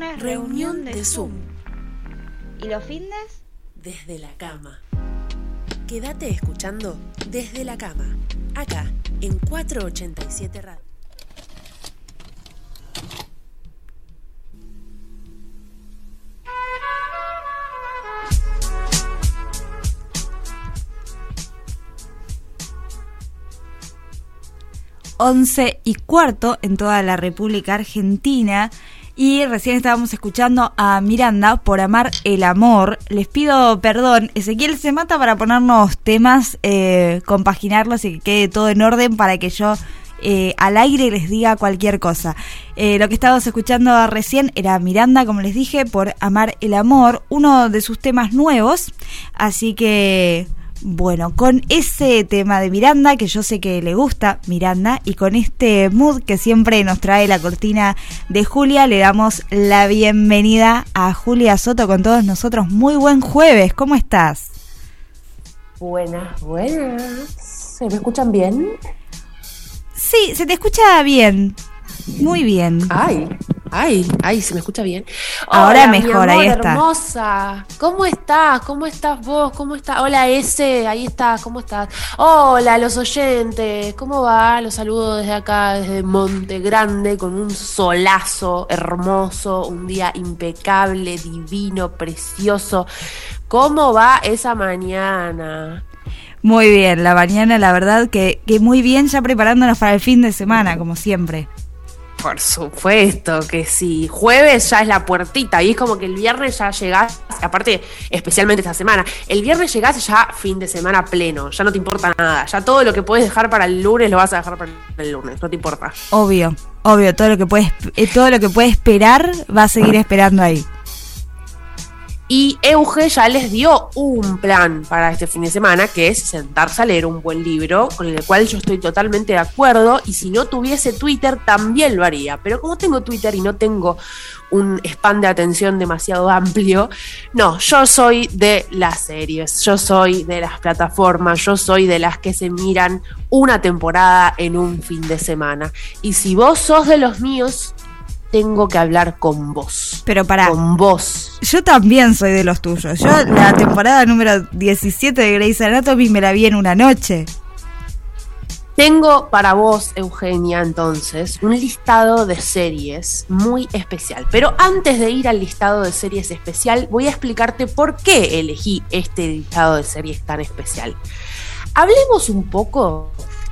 reunión de Zoom. ¿Y los fitness? Desde la cama. Quédate escuchando desde la cama, acá, en 487 Radio. Once y cuarto en toda la República Argentina. Y recién estábamos escuchando a Miranda por amar el amor. Les pido perdón, Ezequiel se mata para ponernos temas, eh, compaginarlos y que quede todo en orden para que yo eh, al aire les diga cualquier cosa. Eh, lo que estábamos escuchando recién era Miranda, como les dije, por amar el amor, uno de sus temas nuevos. Así que bueno, con ese tema de Miranda, que yo sé que le gusta Miranda, y con este mood que siempre nos trae la cortina de Julia, le damos la bienvenida a Julia Soto con todos nosotros. Muy buen jueves, ¿cómo estás? Buenas, buenas. ¿Se me escuchan bien? Sí, se te escucha bien. Muy bien. Ay, ay, ay, se me escucha bien. Ahora Hola, mejor, mi amor, ahí está. Hermosa. ¿Cómo estás? ¿Cómo estás vos? ¿Cómo estás? Hola, ese, ahí estás, ¿cómo estás? Hola, los oyentes, ¿cómo va? Los saludo desde acá, desde Monte Grande, con un solazo hermoso, un día impecable, divino, precioso. ¿Cómo va esa mañana? Muy bien, la mañana la verdad que, que muy bien ya preparándonos para el fin de semana, como siempre. Por supuesto que sí. Jueves ya es la puertita y es como que el viernes ya llegás, aparte, especialmente esta semana, el viernes llegás ya fin de semana pleno, ya no te importa nada, ya todo lo que puedes dejar para el lunes lo vas a dejar para el lunes, no te importa. Obvio, obvio, todo lo que puedes, eh, todo lo que puede esperar va a seguir esperando ahí. Y Euge ya les dio un plan para este fin de semana, que es sentarse a leer un buen libro, con el cual yo estoy totalmente de acuerdo, y si no tuviese Twitter también lo haría. Pero como tengo Twitter y no tengo un span de atención demasiado amplio, no, yo soy de las series, yo soy de las plataformas, yo soy de las que se miran una temporada en un fin de semana. Y si vos sos de los míos, tengo que hablar con vos. Pero para. Con vos. Yo también soy de los tuyos. Yo la temporada número 17 de Grey's Anatomy me la vi en una noche. Tengo para vos, Eugenia, entonces, un listado de series muy especial. Pero antes de ir al listado de series especial, voy a explicarte por qué elegí este listado de series tan especial. Hablemos un poco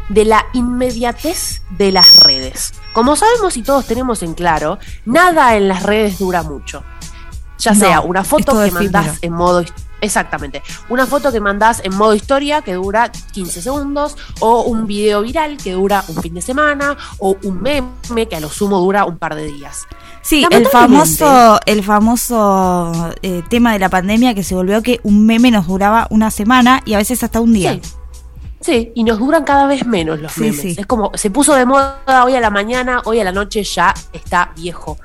de la inmediatez de las redes. Como sabemos y todos tenemos en claro, nada en las redes dura mucho. Ya No, sea una foto que mandás en modo Exactamente. Una foto que mandás en modo historia que dura 15 segundos, o un video viral que dura un fin de semana, o un meme que a lo sumo dura un par de días. Sí, el famoso, el famoso eh, tema de la pandemia que se volvió que un meme nos duraba una semana y a veces hasta un día. Sí. Sí, y nos duran cada vez menos los Sí, memes. sí. Es como, se puso de moda hoy a la mañana, hoy a la noche ya está viejo.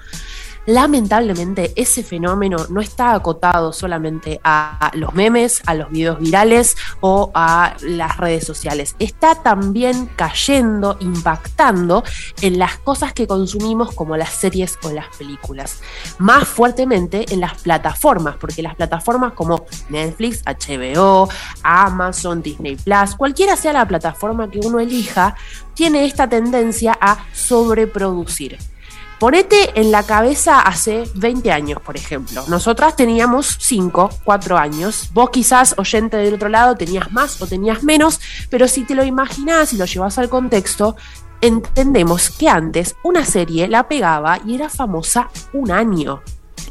Lamentablemente, ese fenómeno no está acotado solamente a los memes, a los videos virales o a las redes sociales. Está también cayendo, impactando en las cosas que consumimos como las series o las películas. Más fuertemente en las plataformas, porque las plataformas como Netflix, HBO, Amazon, Disney Plus, cualquiera sea la plataforma que uno elija, tiene esta tendencia a sobreproducir. Ponete en la cabeza hace 20 años, por ejemplo. Nosotras teníamos 5, 4 años. Vos quizás, oyente del otro lado, tenías más o tenías menos, pero si te lo imaginás y lo llevas al contexto, entendemos que antes una serie la pegaba y era famosa un año.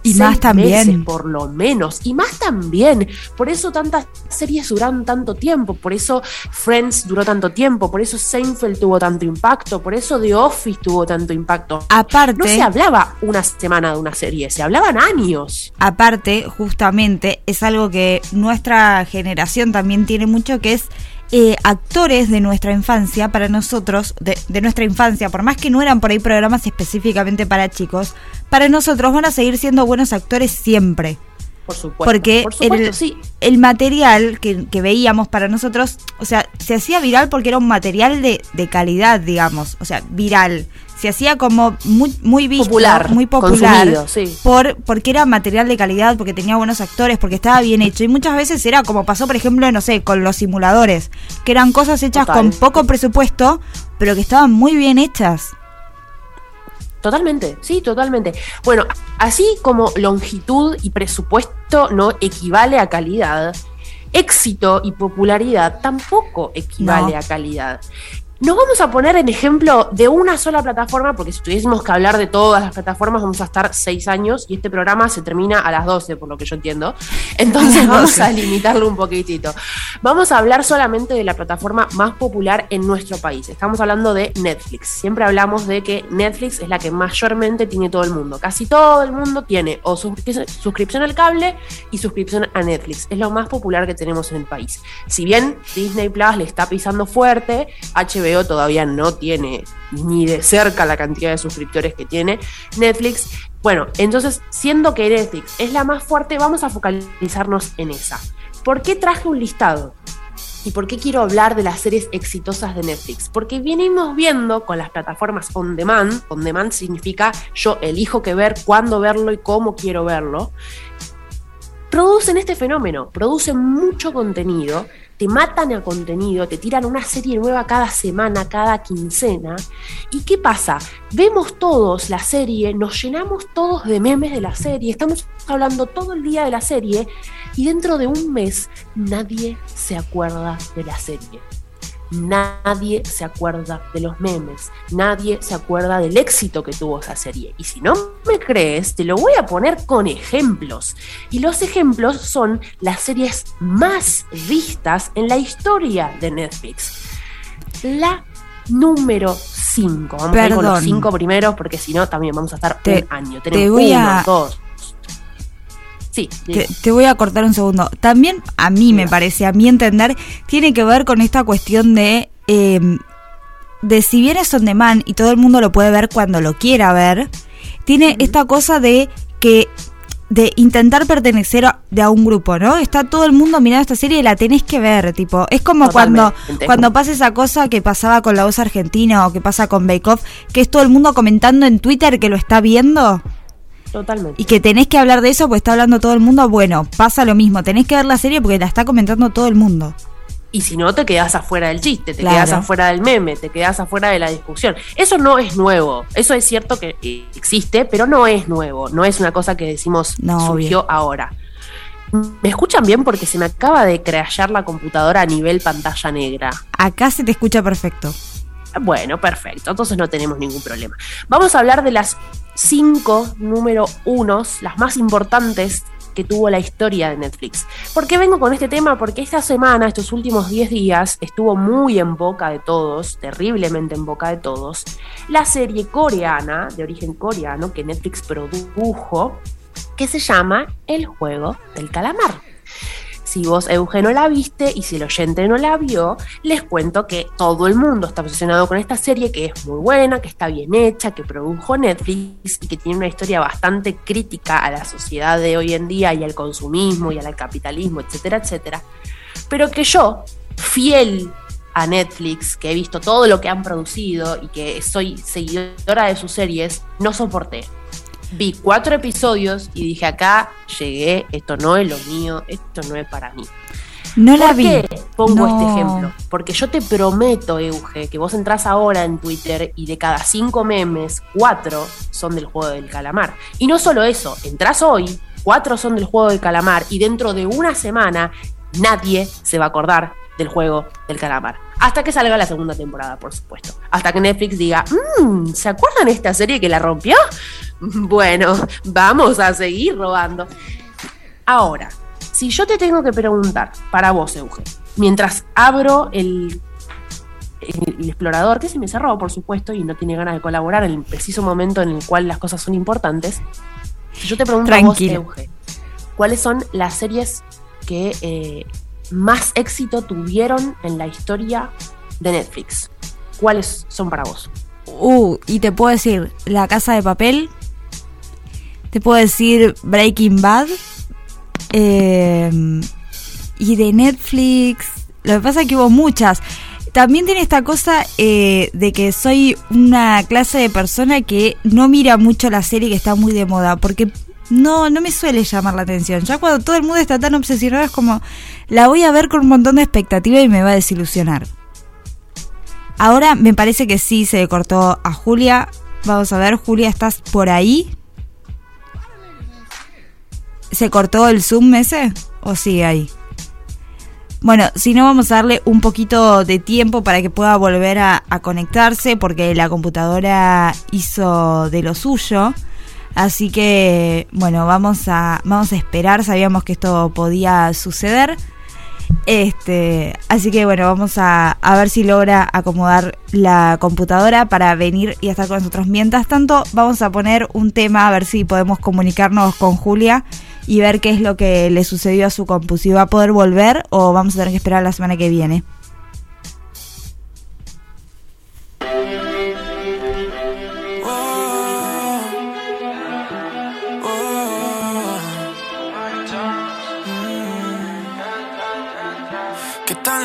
Y Seis más también. meses, por lo menos. Y más también. Por eso tantas series duraron tanto tiempo. Por eso Friends duró tanto tiempo. Por eso Seinfeld tuvo tanto impacto. Por eso The Office tuvo tanto impacto. Aparte, No se hablaba una semana de una serie, se hablaban años. aparte, justamente, es algo que nuestra generación también tiene mucho, que es eh, actores de nuestra infancia, para nosotros, de, de nuestra infancia, por más que no eran por ahí programas específicamente para chicos, para nosotros van a seguir siendo buenos actores siempre. Por supuesto. Porque por supuesto, el, sí. el material que, que veíamos para nosotros, o sea, se hacía viral porque era un material de, de calidad, digamos, o sea, viral. Se hacía como muy, muy visto, Popular, muy popular, sí. por, porque era material de calidad, porque tenía buenos actores, porque estaba bien hecho. Y muchas veces era como pasó, por ejemplo, no sé, con los simuladores, que eran cosas hechas Total. con poco presupuesto, pero que estaban muy bien hechas. Totalmente, sí, totalmente. Bueno, así como longitud y presupuesto no equivale a calidad, éxito y popularidad tampoco equivale No. a calidad. Nos vamos a poner en ejemplo de una sola plataforma, porque si tuviésemos que hablar de todas las plataformas, vamos a estar seis años y este programa se termina a las 12, por lo que yo entiendo. Entonces vamos 12. a limitarlo un poquitito. Vamos a hablar solamente de la plataforma más popular en nuestro país. Estamos hablando de Netflix. Siempre hablamos de que Netflix es la que mayormente tiene todo el mundo. Casi todo el mundo tiene o suscri- suscripción al cable y suscripción a Netflix. Es lo más popular que tenemos en el país. Si bien Disney Plus le está pisando fuerte, HBO todavía no tiene ni de cerca la cantidad de suscriptores que tiene Netflix. Bueno, entonces, siendo que Netflix es la más fuerte, vamos a focalizarnos en esa. ¿Por qué traje un listado? ¿Y por qué quiero hablar de las series exitosas de Netflix? Porque venimos viendo con las plataformas on demand, on demand significa yo elijo qué ver, cuándo verlo y cómo quiero verlo, producen este fenómeno, producen mucho contenido, te matan a contenido, te tiran una serie nueva cada semana, cada quincena. ¿Y qué pasa? Vemos todos la serie, nos llenamos todos de memes de la serie, estamos hablando todo el día de la serie y dentro de un mes nadie se acuerda de la serie. Nadie se acuerda de los memes, nadie se acuerda del éxito que tuvo esa serie. Y si no me crees, te lo voy a poner con ejemplos. Y los ejemplos son las series más vistas en la historia de Netflix. La número 5. Vamos a ir con los Perdón. 5 primeros porque si no también vamos a estar Te- un año. te Tenemos voy uno, a- dos. Sí, Te, te voy a cortar un segundo. También a mí me parece, a mi entender, tiene que ver con esta cuestión de, eh, de si bien es on demand y todo el mundo lo puede ver cuando lo quiera ver, tiene esta cosa de que de intentar pertenecer a, de a un grupo, ¿no? Está todo el mundo mirando esta serie y la tenés que ver, tipo, es como cuando cuando pasa esa cosa que pasaba con la voz argentina o que pasa con Bake Off, que es todo el mundo comentando en Twitter que lo está viendo Totalmente. y que tenés que hablar de eso porque está hablando todo el mundo, bueno, pasa lo mismo, tenés que ver la serie porque la está comentando todo el mundo. Y si no, te quedas afuera del chiste, te Claro. quedas afuera del meme, te quedas afuera de la discusión. Eso no es nuevo. Eso es cierto que existe, pero no es nuevo. No es una cosa que decimos No, surgió obvio. ahora. ¿Me escuchan bien? Porque se me acaba de crashear la computadora a nivel pantalla negra. Acá se te escucha perfecto. Bueno, perfecto. Entonces no tenemos ningún problema. Vamos a hablar de las cinco número unos, las más importantes que tuvo la historia de Netflix. ¿Por qué vengo con este tema? Porque esta semana, estos últimos 10 días, estuvo muy en boca de todos, terriblemente en boca de todos, la serie coreana, de origen coreano, que Netflix produjo, que se llama El Juego del Calamar. Si vos, Euge, no la viste y si el oyente no la vio, les cuento que todo el mundo está obsesionado con esta serie, que es muy buena, que está bien hecha, que produjo Netflix y que tiene una historia bastante crítica a la sociedad de hoy en día y al consumismo y al capitalismo, etcétera, etcétera. Pero que yo, fiel a Netflix, que he visto todo lo que han producido y que soy seguidora de sus series, no soporté vi cuatro episodios y dije acá llegué, esto no es lo mío, esto no es para mí. No la ¿Por vi. qué pongo No. este ejemplo? Porque yo te prometo, Euge, que vos entrás ahora en Twitter y de cada cinco memes, cuatro son del juego del calamar. Y no solo eso, entrás hoy, cuatro son del juego del calamar y dentro de una semana nadie se va a acordar del juego del calamar. Hasta que salga la segunda temporada, por supuesto. Hasta que Netflix diga, "Mm, ¿se acuerdan de esta serie que la rompió? Bueno, vamos a seguir robando. Ahora, si yo te tengo que preguntar, para vos, Euge, mientras abro el, el, el explorador, que se me cerró, por supuesto, y no tiene ganas de colaborar en el preciso momento en el cual las cosas son importantes, si yo te pregunto a vos, Tranquilo. Euge, ¿cuáles son las series que eh, más éxito tuvieron en la historia de Netflix? ¿Cuáles son para vos? Uh, y te puedo decir La Casa de Papel. Te puedo decir Breaking Bad. eh, y de Netflix. Lo que pasa es que hubo muchas. también tiene esta cosa eh, de que soy una clase de persona que no mira mucho la serie que está muy de moda, porque no, no me suele llamar la atención. Ya cuando todo el mundo está tan obsesionado es como, la voy a ver con un montón de expectativa y me va a desilusionar. Ahora me parece que sí se le cortó a Julia. Vamos a ver, Julia, ¿estás por ahí? ¿Se cortó el Zoom ese? ¿O sigue ahí? Bueno, si no, vamos a darle un poquito de tiempo para que pueda volver a, a, conectarse, porque la computadora hizo de lo suyo. Así que, bueno, vamos a, vamos a esperar. Sabíamos que esto podía suceder. Este, así que bueno, vamos a, a, ver si logra acomodar la computadora para venir y estar con nosotros. Mientras tanto, vamos a poner un tema a ver si podemos comunicarnos con Julia y ver qué es lo que le sucedió a su compu. Si va a poder volver o vamos a tener que esperar la semana que viene.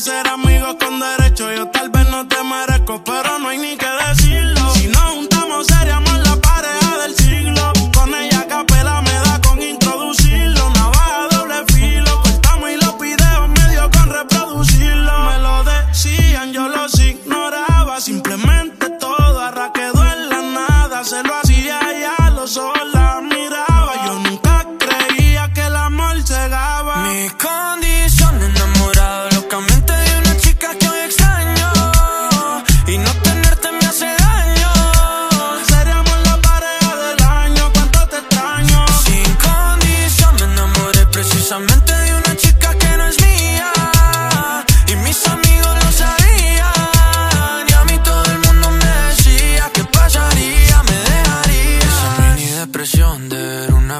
Cansé de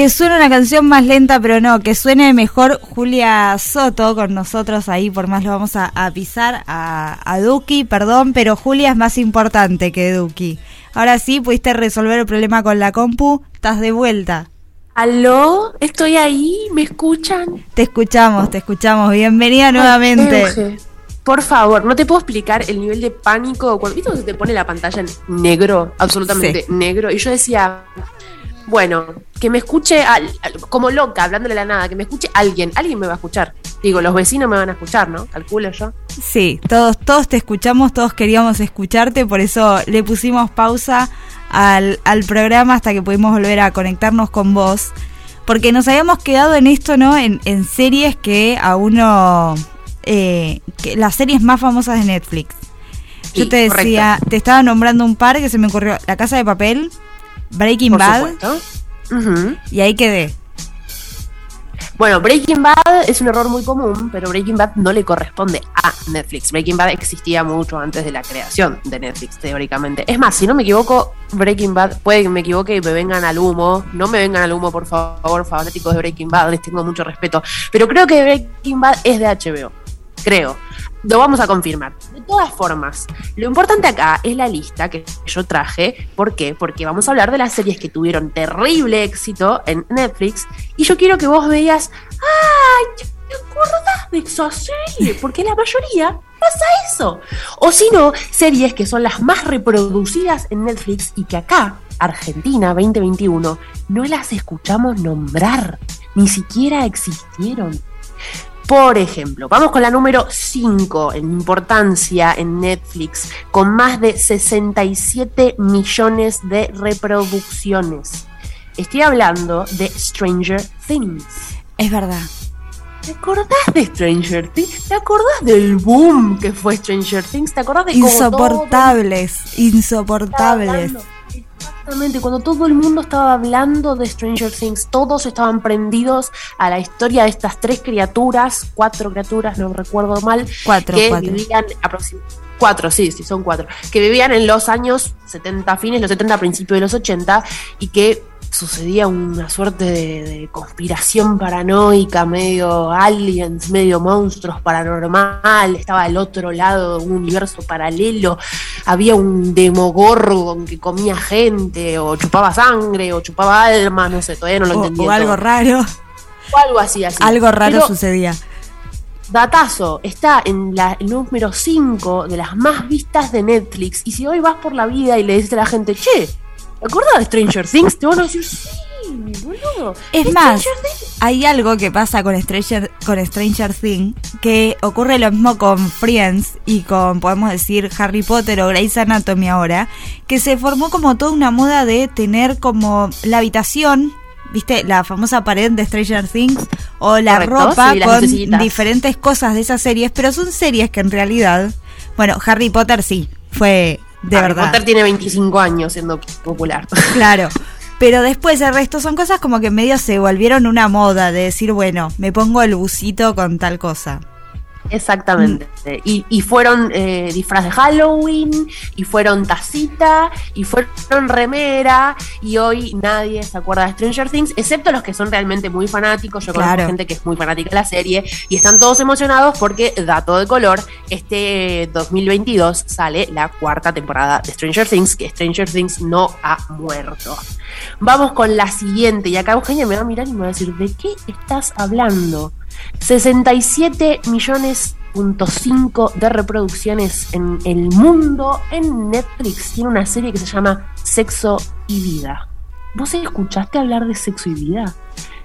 Que suene una canción más lenta, pero no, que suene mejor Julia Soto con nosotros ahí, por más lo vamos a, a pisar a, a Duki, perdón, pero Julia es más importante que Duki. Ahora sí, pudiste resolver el problema con la compu, estás de vuelta. ¿Aló? ¿Estoy ahí? ¿Me escuchan? Te escuchamos, te escuchamos. Bienvenida nuevamente. Euge. Por favor, no te puedo explicar el nivel de pánico cuando viste cuando se te pone la pantalla en negro, absolutamente Sí. negro. Y yo decía, bueno, que me escuche al- al- como loca, hablándole a la nada, que me escuche alguien, alguien me va a escuchar. Digo, los vecinos me van a escuchar, ¿no? Calculo yo. Sí, todos, todos te escuchamos, todos queríamos escucharte, por eso le pusimos pausa al, al programa hasta que pudimos volver a conectarnos con vos. Porque nos habíamos quedado en esto, ¿no? En, en series que a uno. eh, que las series más famosas de Netflix. Yo Sí, te decía, te estaba nombrando un par que se me ocurrió: La Casa de Papel, Breaking Por Bad, y ahí quedé. Bueno, Breaking Bad es un error muy común, pero Breaking Bad no le corresponde a Netflix. Breaking Bad existía mucho antes de la creación de Netflix, teóricamente. Es más, si no me equivoco, Breaking Bad, puede que me equivoque y me vengan al humo. No me vengan al humo, por favor, fanáticos de Breaking Bad, les tengo mucho respeto. Pero creo que Breaking Bad es de HBO. Creo. Lo vamos a confirmar. De todas formas, lo importante acá es la lista que yo traje. ¿Por qué? Porque vamos a hablar de las series que tuvieron terrible éxito en Netflix. Y yo quiero que vos veas, ¡ay! ¿Te acordás de esa serie? Porque la mayoría pasa eso. O si no, series que son las más reproducidas en Netflix y que acá, Argentina 2021, no las escuchamos nombrar. Ni siquiera existieron. Por ejemplo, vamos con la número 5 en importancia en Netflix, con más de 67 millones de reproducciones. Estoy hablando de Stranger Things. Es verdad. ¿Te acordás de Stranger Things? ¿Te acordás del boom que fue Stranger Things? ¿Te acordás de todo- Insoportables, insoportables. Exactamente, cuando todo el mundo estaba hablando de Stranger Things, todos estaban prendidos a la historia de estas tres criaturas, cuatro criaturas, no recuerdo mal, Cuatro, que cuatro. vivían aproximadamente. Cuatro, sí, sí, son cuatro. Que vivían en los años 70, fines, los 70, principios de los 80, y que sucedía una suerte de, de conspiración paranoica, medio aliens, medio monstruos paranormal, estaba al otro lado de un universo paralelo, había un demogorgon que comía gente, o chupaba sangre, o chupaba alma, no sé, todavía no lo O, entendí. o algo raro. O algo así, así. Algo raro Pero, sucedía. Datazo, está en la el número 5 de las más vistas de Netflix. Y si hoy vas por la vida y le dices a la gente, che, ¿te acuerdas de Stranger Things? Te van a decir, sí, boludo. Es más, hay algo que pasa con Stranger, con Stranger Things que ocurre lo mismo con Friends y con, podemos decir, Harry Potter o Grey's Anatomy ahora, que se formó como toda una moda de tener como la habitación, ¿viste? La famosa pared de Stranger Things o la Correcto, ropa sí, con lucecitas. diferentes cosas de esas series, pero son series que en realidad, bueno, Harry Potter sí, fue de Harry verdad. Potter tiene 25 años siendo popular. Claro. Pero después el resto son cosas como que medio se volvieron una moda de decir, bueno, me pongo el busito con tal cosa. Exactamente. Y, y fueron eh, disfraz de Halloween, y fueron tacita, y fueron remera, y hoy nadie se acuerda de Stranger Things, excepto los que son realmente muy fanáticos. Yo conozco gente que es muy fanática de la serie, y están todos emocionados porque, dato de color, este 2022 sale la cuarta temporada de Stranger Things, que Stranger Things no ha muerto. Vamos con la siguiente, y acá Eugenia me va a mirar y me va a decir, ¿de qué estás hablando? 67 millones punto cinco de reproducciones en el mundo en Netflix tiene una serie que se llama Sexo y Vida. ¿Vos escuchaste hablar de sexo y vida?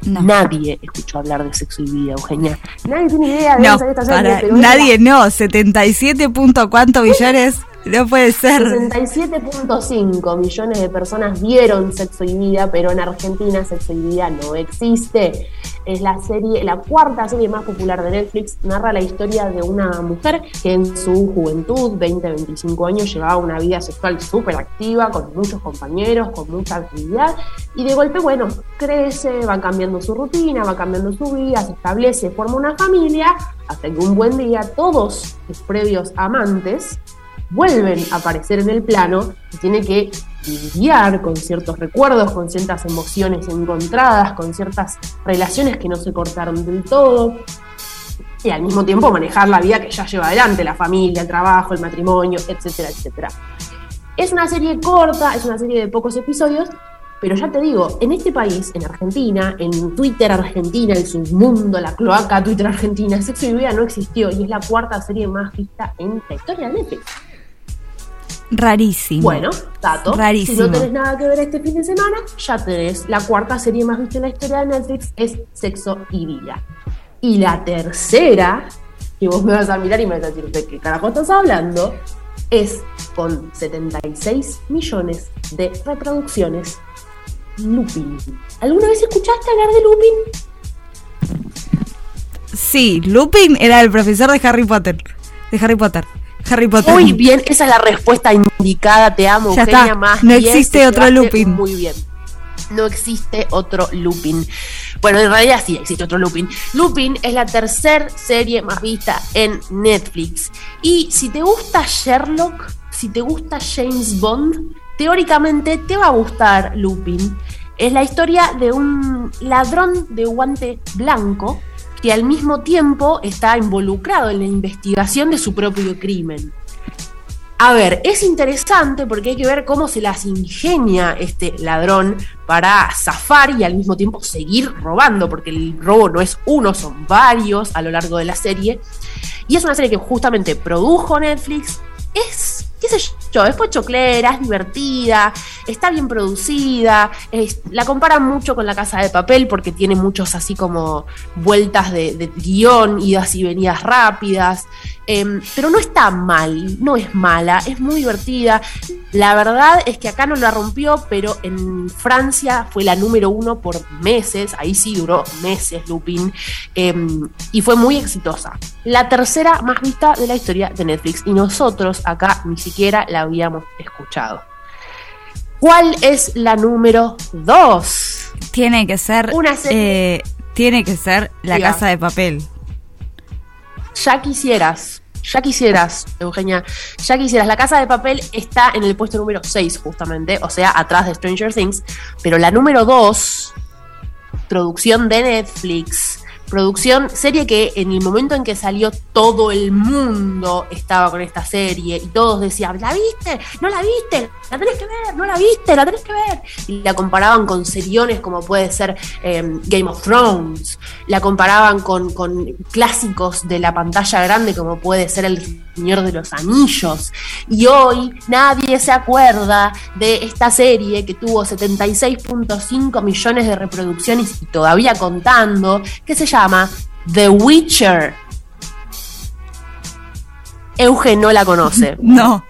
Nadie escuchó hablar de sexo y vida, Eugenia. Nadie tiene idea de No, esta serie, para, nadie no, 77 punto cuánto billones, no puede ser. 67.5 millones de personas vieron Sexo y Vida, pero en Argentina Sexo y Vida no existe. Es la serie, la cuarta serie más popular de Netflix, narra la historia de una mujer que en su juventud, 20-25 años, llevaba una vida sexual súper activa, con muchos compañeros, con mucha actividad, y de golpe, bueno, crece, va cambiando su rutina, va cambiando su vida, se establece, forma una familia, hasta que un buen día todos sus previos amantes vuelven a aparecer en el plano y tiene que lidiar con ciertos recuerdos, con ciertas emociones encontradas, con ciertas relaciones que no se cortaron del todo y al mismo tiempo manejar la vida que ya lleva adelante, la familia, el trabajo, el matrimonio, etcétera, etcétera. Es una serie corta, es una serie de pocos episodios, Pero ya te digo, en este país, en Argentina, en Twitter Argentina, el submundo, la cloaca Twitter Argentina, Sexo y Vida no existió y es la cuarta serie más vista en la historia de Netflix. Rarísimo. Bueno, dato. Rarísimo. Si no tenés nada que ver este fin de semana, ya tenés. La cuarta serie más vista en la historia de Netflix es Sexo y Vida. Y la tercera, que vos me vas a mirar y me vas a decir, ¿de qué carajo estás hablando? Es con 76 millones de reproducciones. Lupin. ¿Alguna vez escuchaste hablar de Lupin? Sí, Lupin era el profesor de Harry Potter. De Harry Potter. Harry Potter. Muy bien, esa es la respuesta indicada. Te amo, Ya Eugenia. está, Más no bien, existe te otro Lupin. Muy bien. No existe otro Lupin. Bueno, en realidad sí existe otro Lupin. Lupin es la tercera serie más vista en Netflix. Y si te gusta Sherlock, si te gusta James Bond, teóricamente te va a gustar Lupin. Es la historia de un ladrón de guante blanco que al mismo tiempo está involucrado en la investigación de su propio crimen. A ver, es interesante porque hay que ver cómo se las ingenia este ladrón para zafar y al mismo tiempo seguir robando, porque el robo no es uno, son varios a lo largo de la serie. Y es una serie que justamente produjo Netflix. Es, qué sé yo, es pochoclera, es divertida, está bien producida. la comparan mucho con La Casa de Papel porque tiene muchos así como vueltas de, guion, idas y venidas rápidas. Em, pero no está mal, no es mala, es muy divertida. La verdad es que acá no la rompió, pero en Francia fue la número uno por meses, ahí sí duró meses Lupin, em, y fue muy exitosa. La tercera más vista de la historia de Netflix, y nosotros acá ni siquiera la habíamos escuchado. ¿Cuál es la número dos? Tiene que ser. Una serie- eh, tiene que ser La Diga. Casa de Papel. Ya quisieras, ya quisieras, Eugenia, ya quisieras. La Casa de Papel está en el puesto número 6, justamente, o sea, atrás de Stranger Things. Pero la número 2, producción de Netflix, producción, serie que en el momento en que salió todo el mundo estaba con esta serie y todos decían, ¿la viste? ¿No la viste? La tenés que ver, no la viste, la tenés que ver. Y la comparaban con seriones como puede ser eh, Game of Thrones, la comparaban con, con clásicos de la pantalla grande como puede ser El Señor de los Anillos. Y hoy nadie se acuerda de esta serie que tuvo 76.5 millones de reproducciones y todavía contando, que se llama The Witcher. Euge no la conoce. No,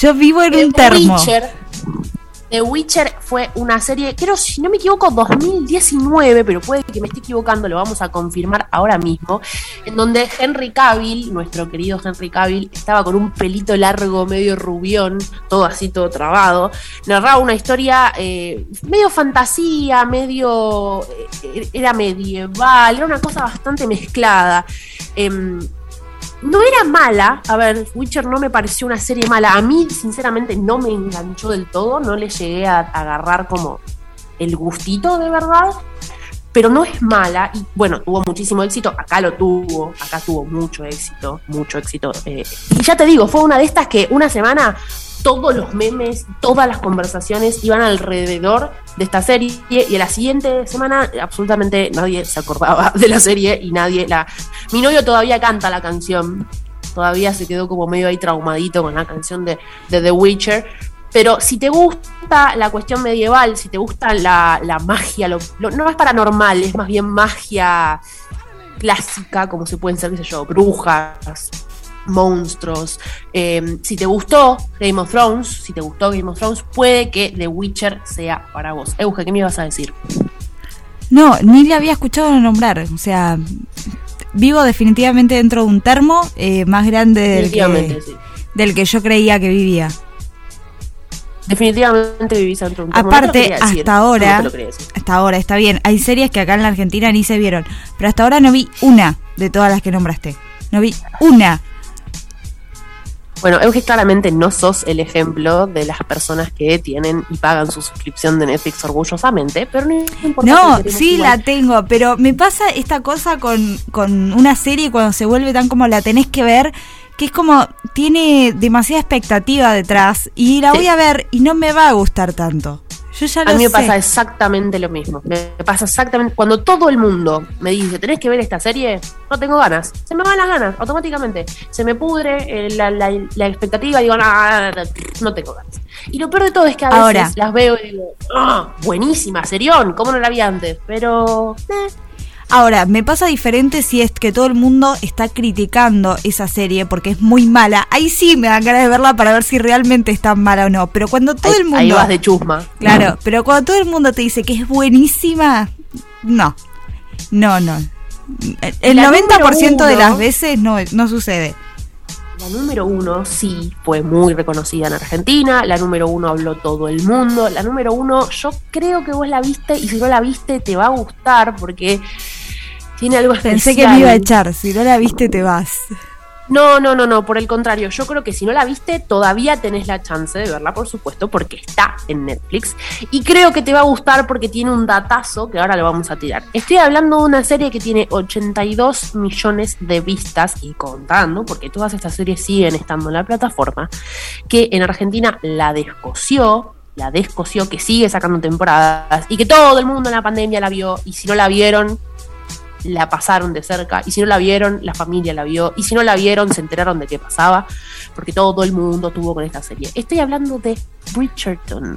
yo vivo en un The termo. Witcher, The Witcher fue una serie, creo, si no me equivoco, 2019, pero puede que me esté equivocando, lo vamos a confirmar ahora mismo, en donde Henry Cavill, nuestro querido Henry Cavill, estaba con un pelito largo, medio rubión, todo así, todo trabado, narraba una historia eh, medio fantasía, medio... eh, era medieval, era una cosa bastante mezclada. Em, no era mala, a ver, Witcher no me pareció una serie mala. A mí, sinceramente, no me enganchó del todo, no le llegué a agarrar como el gustito de verdad, pero no es mala. Y bueno, tuvo muchísimo éxito, acá lo tuvo, acá tuvo mucho éxito, mucho éxito. eh, y ya te digo, fue una de estas que una semana todos los memes, todas las conversaciones iban alrededor de esta serie y a la siguiente semana absolutamente nadie se acordaba de la serie y nadie la... Mi novio todavía canta la canción, todavía se quedó como medio ahí traumadito con la canción de, The Witcher. Pero si te gusta la cuestión medieval, si te gusta la, la magia, lo- no es paranormal, es más bien magia clásica, como se pueden ser, qué sé yo, brujas, monstruos. Eh, si te gustó Game of Thrones, si te gustó Game of Thrones, puede que The Witcher sea para vos. Euge, ¿qué me ibas a decir? No, ni le había escuchado nombrar. O sea, vivo definitivamente dentro de un termo eh, más grande del que, sí. del que yo creía que vivía. Definitivamente vivís dentro de un termo. Aparte, decir, hasta ahora, hasta ahora está bien. Hay series que acá en la Argentina ni se vieron, pero hasta ahora no vi una de todas las que nombraste. No vi una. Bueno, Euge, claramente no sos el ejemplo de las personas que tienen y pagan su suscripción de Netflix orgullosamente, pero no importa. No, sí igual. la tengo, pero me pasa esta cosa con, con una serie cuando se vuelve tan como la tenés que ver, que es como tiene demasiada expectativa detrás y la Sí. voy a ver y no me va a gustar tanto. Yo ya A lo mí me sé. pasa exactamente lo mismo. Me pasa exactamente. Cuando todo el mundo me dice, tenés que ver esta serie, no tengo ganas. Se me van las ganas, automáticamente. Se me pudre eh, la, la- la expectativa y digo, no, no tengo ganas. Y lo peor de todo es que a veces Ahora. las veo y digo, ah, buenísima, serión, ¿cómo no la vi antes? Pero. eh, Ahora, me pasa diferente si es que todo el mundo está criticando esa serie porque es muy mala. Ahí sí me dan ganas de verla para ver si realmente está mala o no. Pero cuando todo ahí, el mundo. ahí vas de chusma. Claro, pero cuando todo el mundo te dice que es buenísima, no. No, no. El La 90% número de las veces no, no sucede. La número uno sí fue muy reconocida en Argentina, la número uno habló todo el mundo, la número uno yo creo que vos la viste y si no la viste te va a gustar porque tiene algo especial. Pensé que me iba a echar. Si no la viste, te vas. No, no, no, no, por el contrario, yo creo que si no la viste todavía tenés la chance de verla, por supuesto, porque está en Netflix y creo que te va a gustar porque tiene un datazo que ahora lo vamos a tirar. Estoy hablando de una serie que tiene 82 millones de vistas y contando, porque todas estas series siguen estando en la plataforma, que en Argentina la descoció, la descoció, que sigue sacando temporadas y que todo el mundo en la pandemia la vio y si no la vieron, la pasaron de cerca y si no la vieron, la familia la vio y si no la vieron, se enteraron de qué pasaba, porque todo el mundo tuvo con esta serie. Estoy hablando de Bridgerton,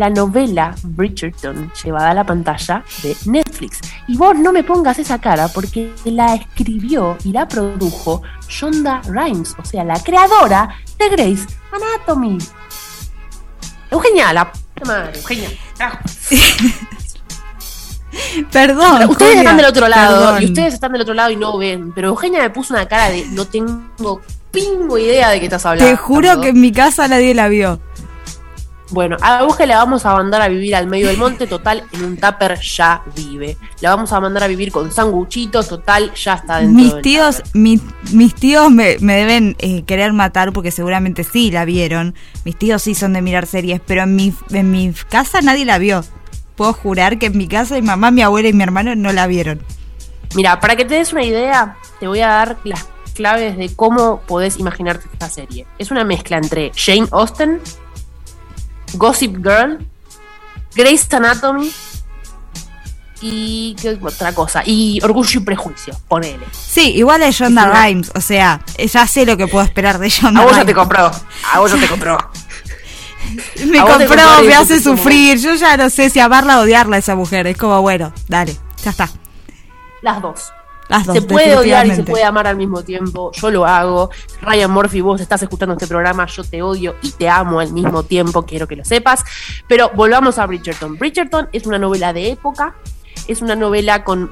la novela Bridgerton llevada a la pantalla de Netflix. Y vos no me pongas esa cara porque la escribió y la produjo Shonda Rhimes, o sea, la creadora de Grey's Anatomy. Eugenia, la madre, Eugenia. carajo. Perdón. ustedes Julia, están del otro lado perdón. y ustedes están del otro lado y no ven. Pero Eugenia me puso una cara de no tengo pingo idea de qué estás hablando. Te juro que en mi casa nadie la vio. Bueno, a Euge la vamos a mandar a vivir al medio del monte, total, en un tupper ya vive. La vamos a mandar a vivir con sanguchitos, total, ya está dentro Mis del tíos, mi- mis tíos me, me deben eh, querer matar porque seguramente sí la vieron. Mis tíos sí son de mirar series, pero en mi, en mi casa nadie la vio. Puedo jurar que en mi casa mi mamá, mi abuela y mi hermano no la vieron. Mira, para que te des una idea, te voy a dar las claves de cómo podés imaginarte esta serie. Es una mezcla entre Jane Austen, Gossip Girl, Grey's Anatomy y qué otra cosa. Y Orgullo y Prejuicio, ponele. Sí, igual es Shonda Rhimes, o sea, ya sé lo que puedo esperar de Shonda A vos ya te compró. A vos ya te compró. Me compró, me hace como- sufrir. Yo ya no sé si amarla o odiarla a esa mujer. Es como, bueno, dale, ya está. Las dos. Las dos, se puede odiar y se puede amar al mismo tiempo. Yo lo hago. Ryan Murphy, vos estás escuchando este programa. Yo te odio y te amo al mismo tiempo. Quiero que lo sepas. Pero volvamos a Bridgerton. Bridgerton es una novela de época. Es una novela con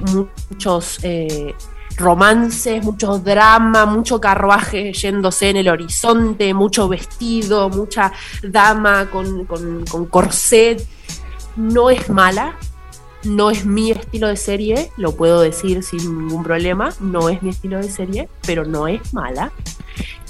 muchos eh, romances, mucho drama, mucho carruaje yéndose en el horizonte, mucho vestido, mucha dama con, con, con corset. No es mala, no es mi estilo de serie, lo puedo decir sin ningún problema, no es mi estilo de serie, pero no es mala.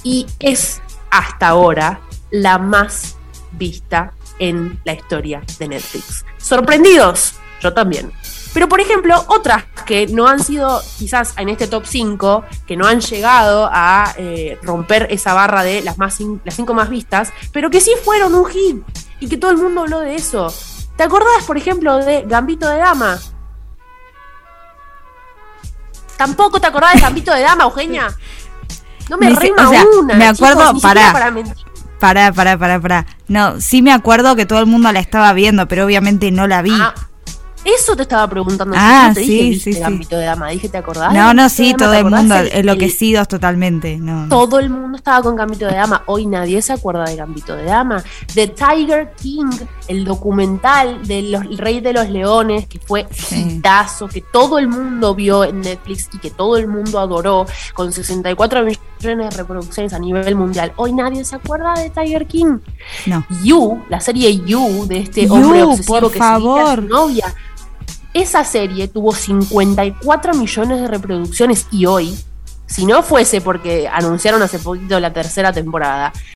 Y es hasta ahora la más vista en la historia de Netflix. ¿Sorprendidos? Yo también. Pero por ejemplo, otras que no han sido quizás en este top 5, que no han llegado a eh, romper esa barra de las, más las 5 más vistas, pero que sí fueron un hit y que todo el mundo habló de eso. ¿Te acordás, por ejemplo, de Gambito de Dama? ¿Tampoco te acordás de Gambito de Dama, Eugenia? No me, Me rima o sea, una. me acuerdo, chicos, para mentir. Pará, pará, pará, pará. No, sí me acuerdo que todo el mundo la estaba viendo, pero obviamente no la vi. Ah, Eso te estaba preguntando. Ah, no te dije, sí, ¿viste sí, sí. Gambito de Dama? Dije, ¿te acordás? no, de no, de sí, todo ¿Te el mundo el- el- enloquecidos totalmente. No. Todo el mundo estaba con Gambito de Dama. Hoy nadie se acuerda de Gambito de Dama. The Tiger King, el documental del Rey de los Leones, que fue hitazo, que todo el mundo vio en Netflix y que todo el mundo adoró, con 64 millones de reproducciones a nivel mundial. Hoy nadie se acuerda de Tiger King. No. You, la serie You, de este You, hombre obsesivo por que seguía a favor. su novia. Esa serie tuvo 54 millones de reproducciones y hoy, si no fuese porque anunciaron hace poquito la tercera temporada,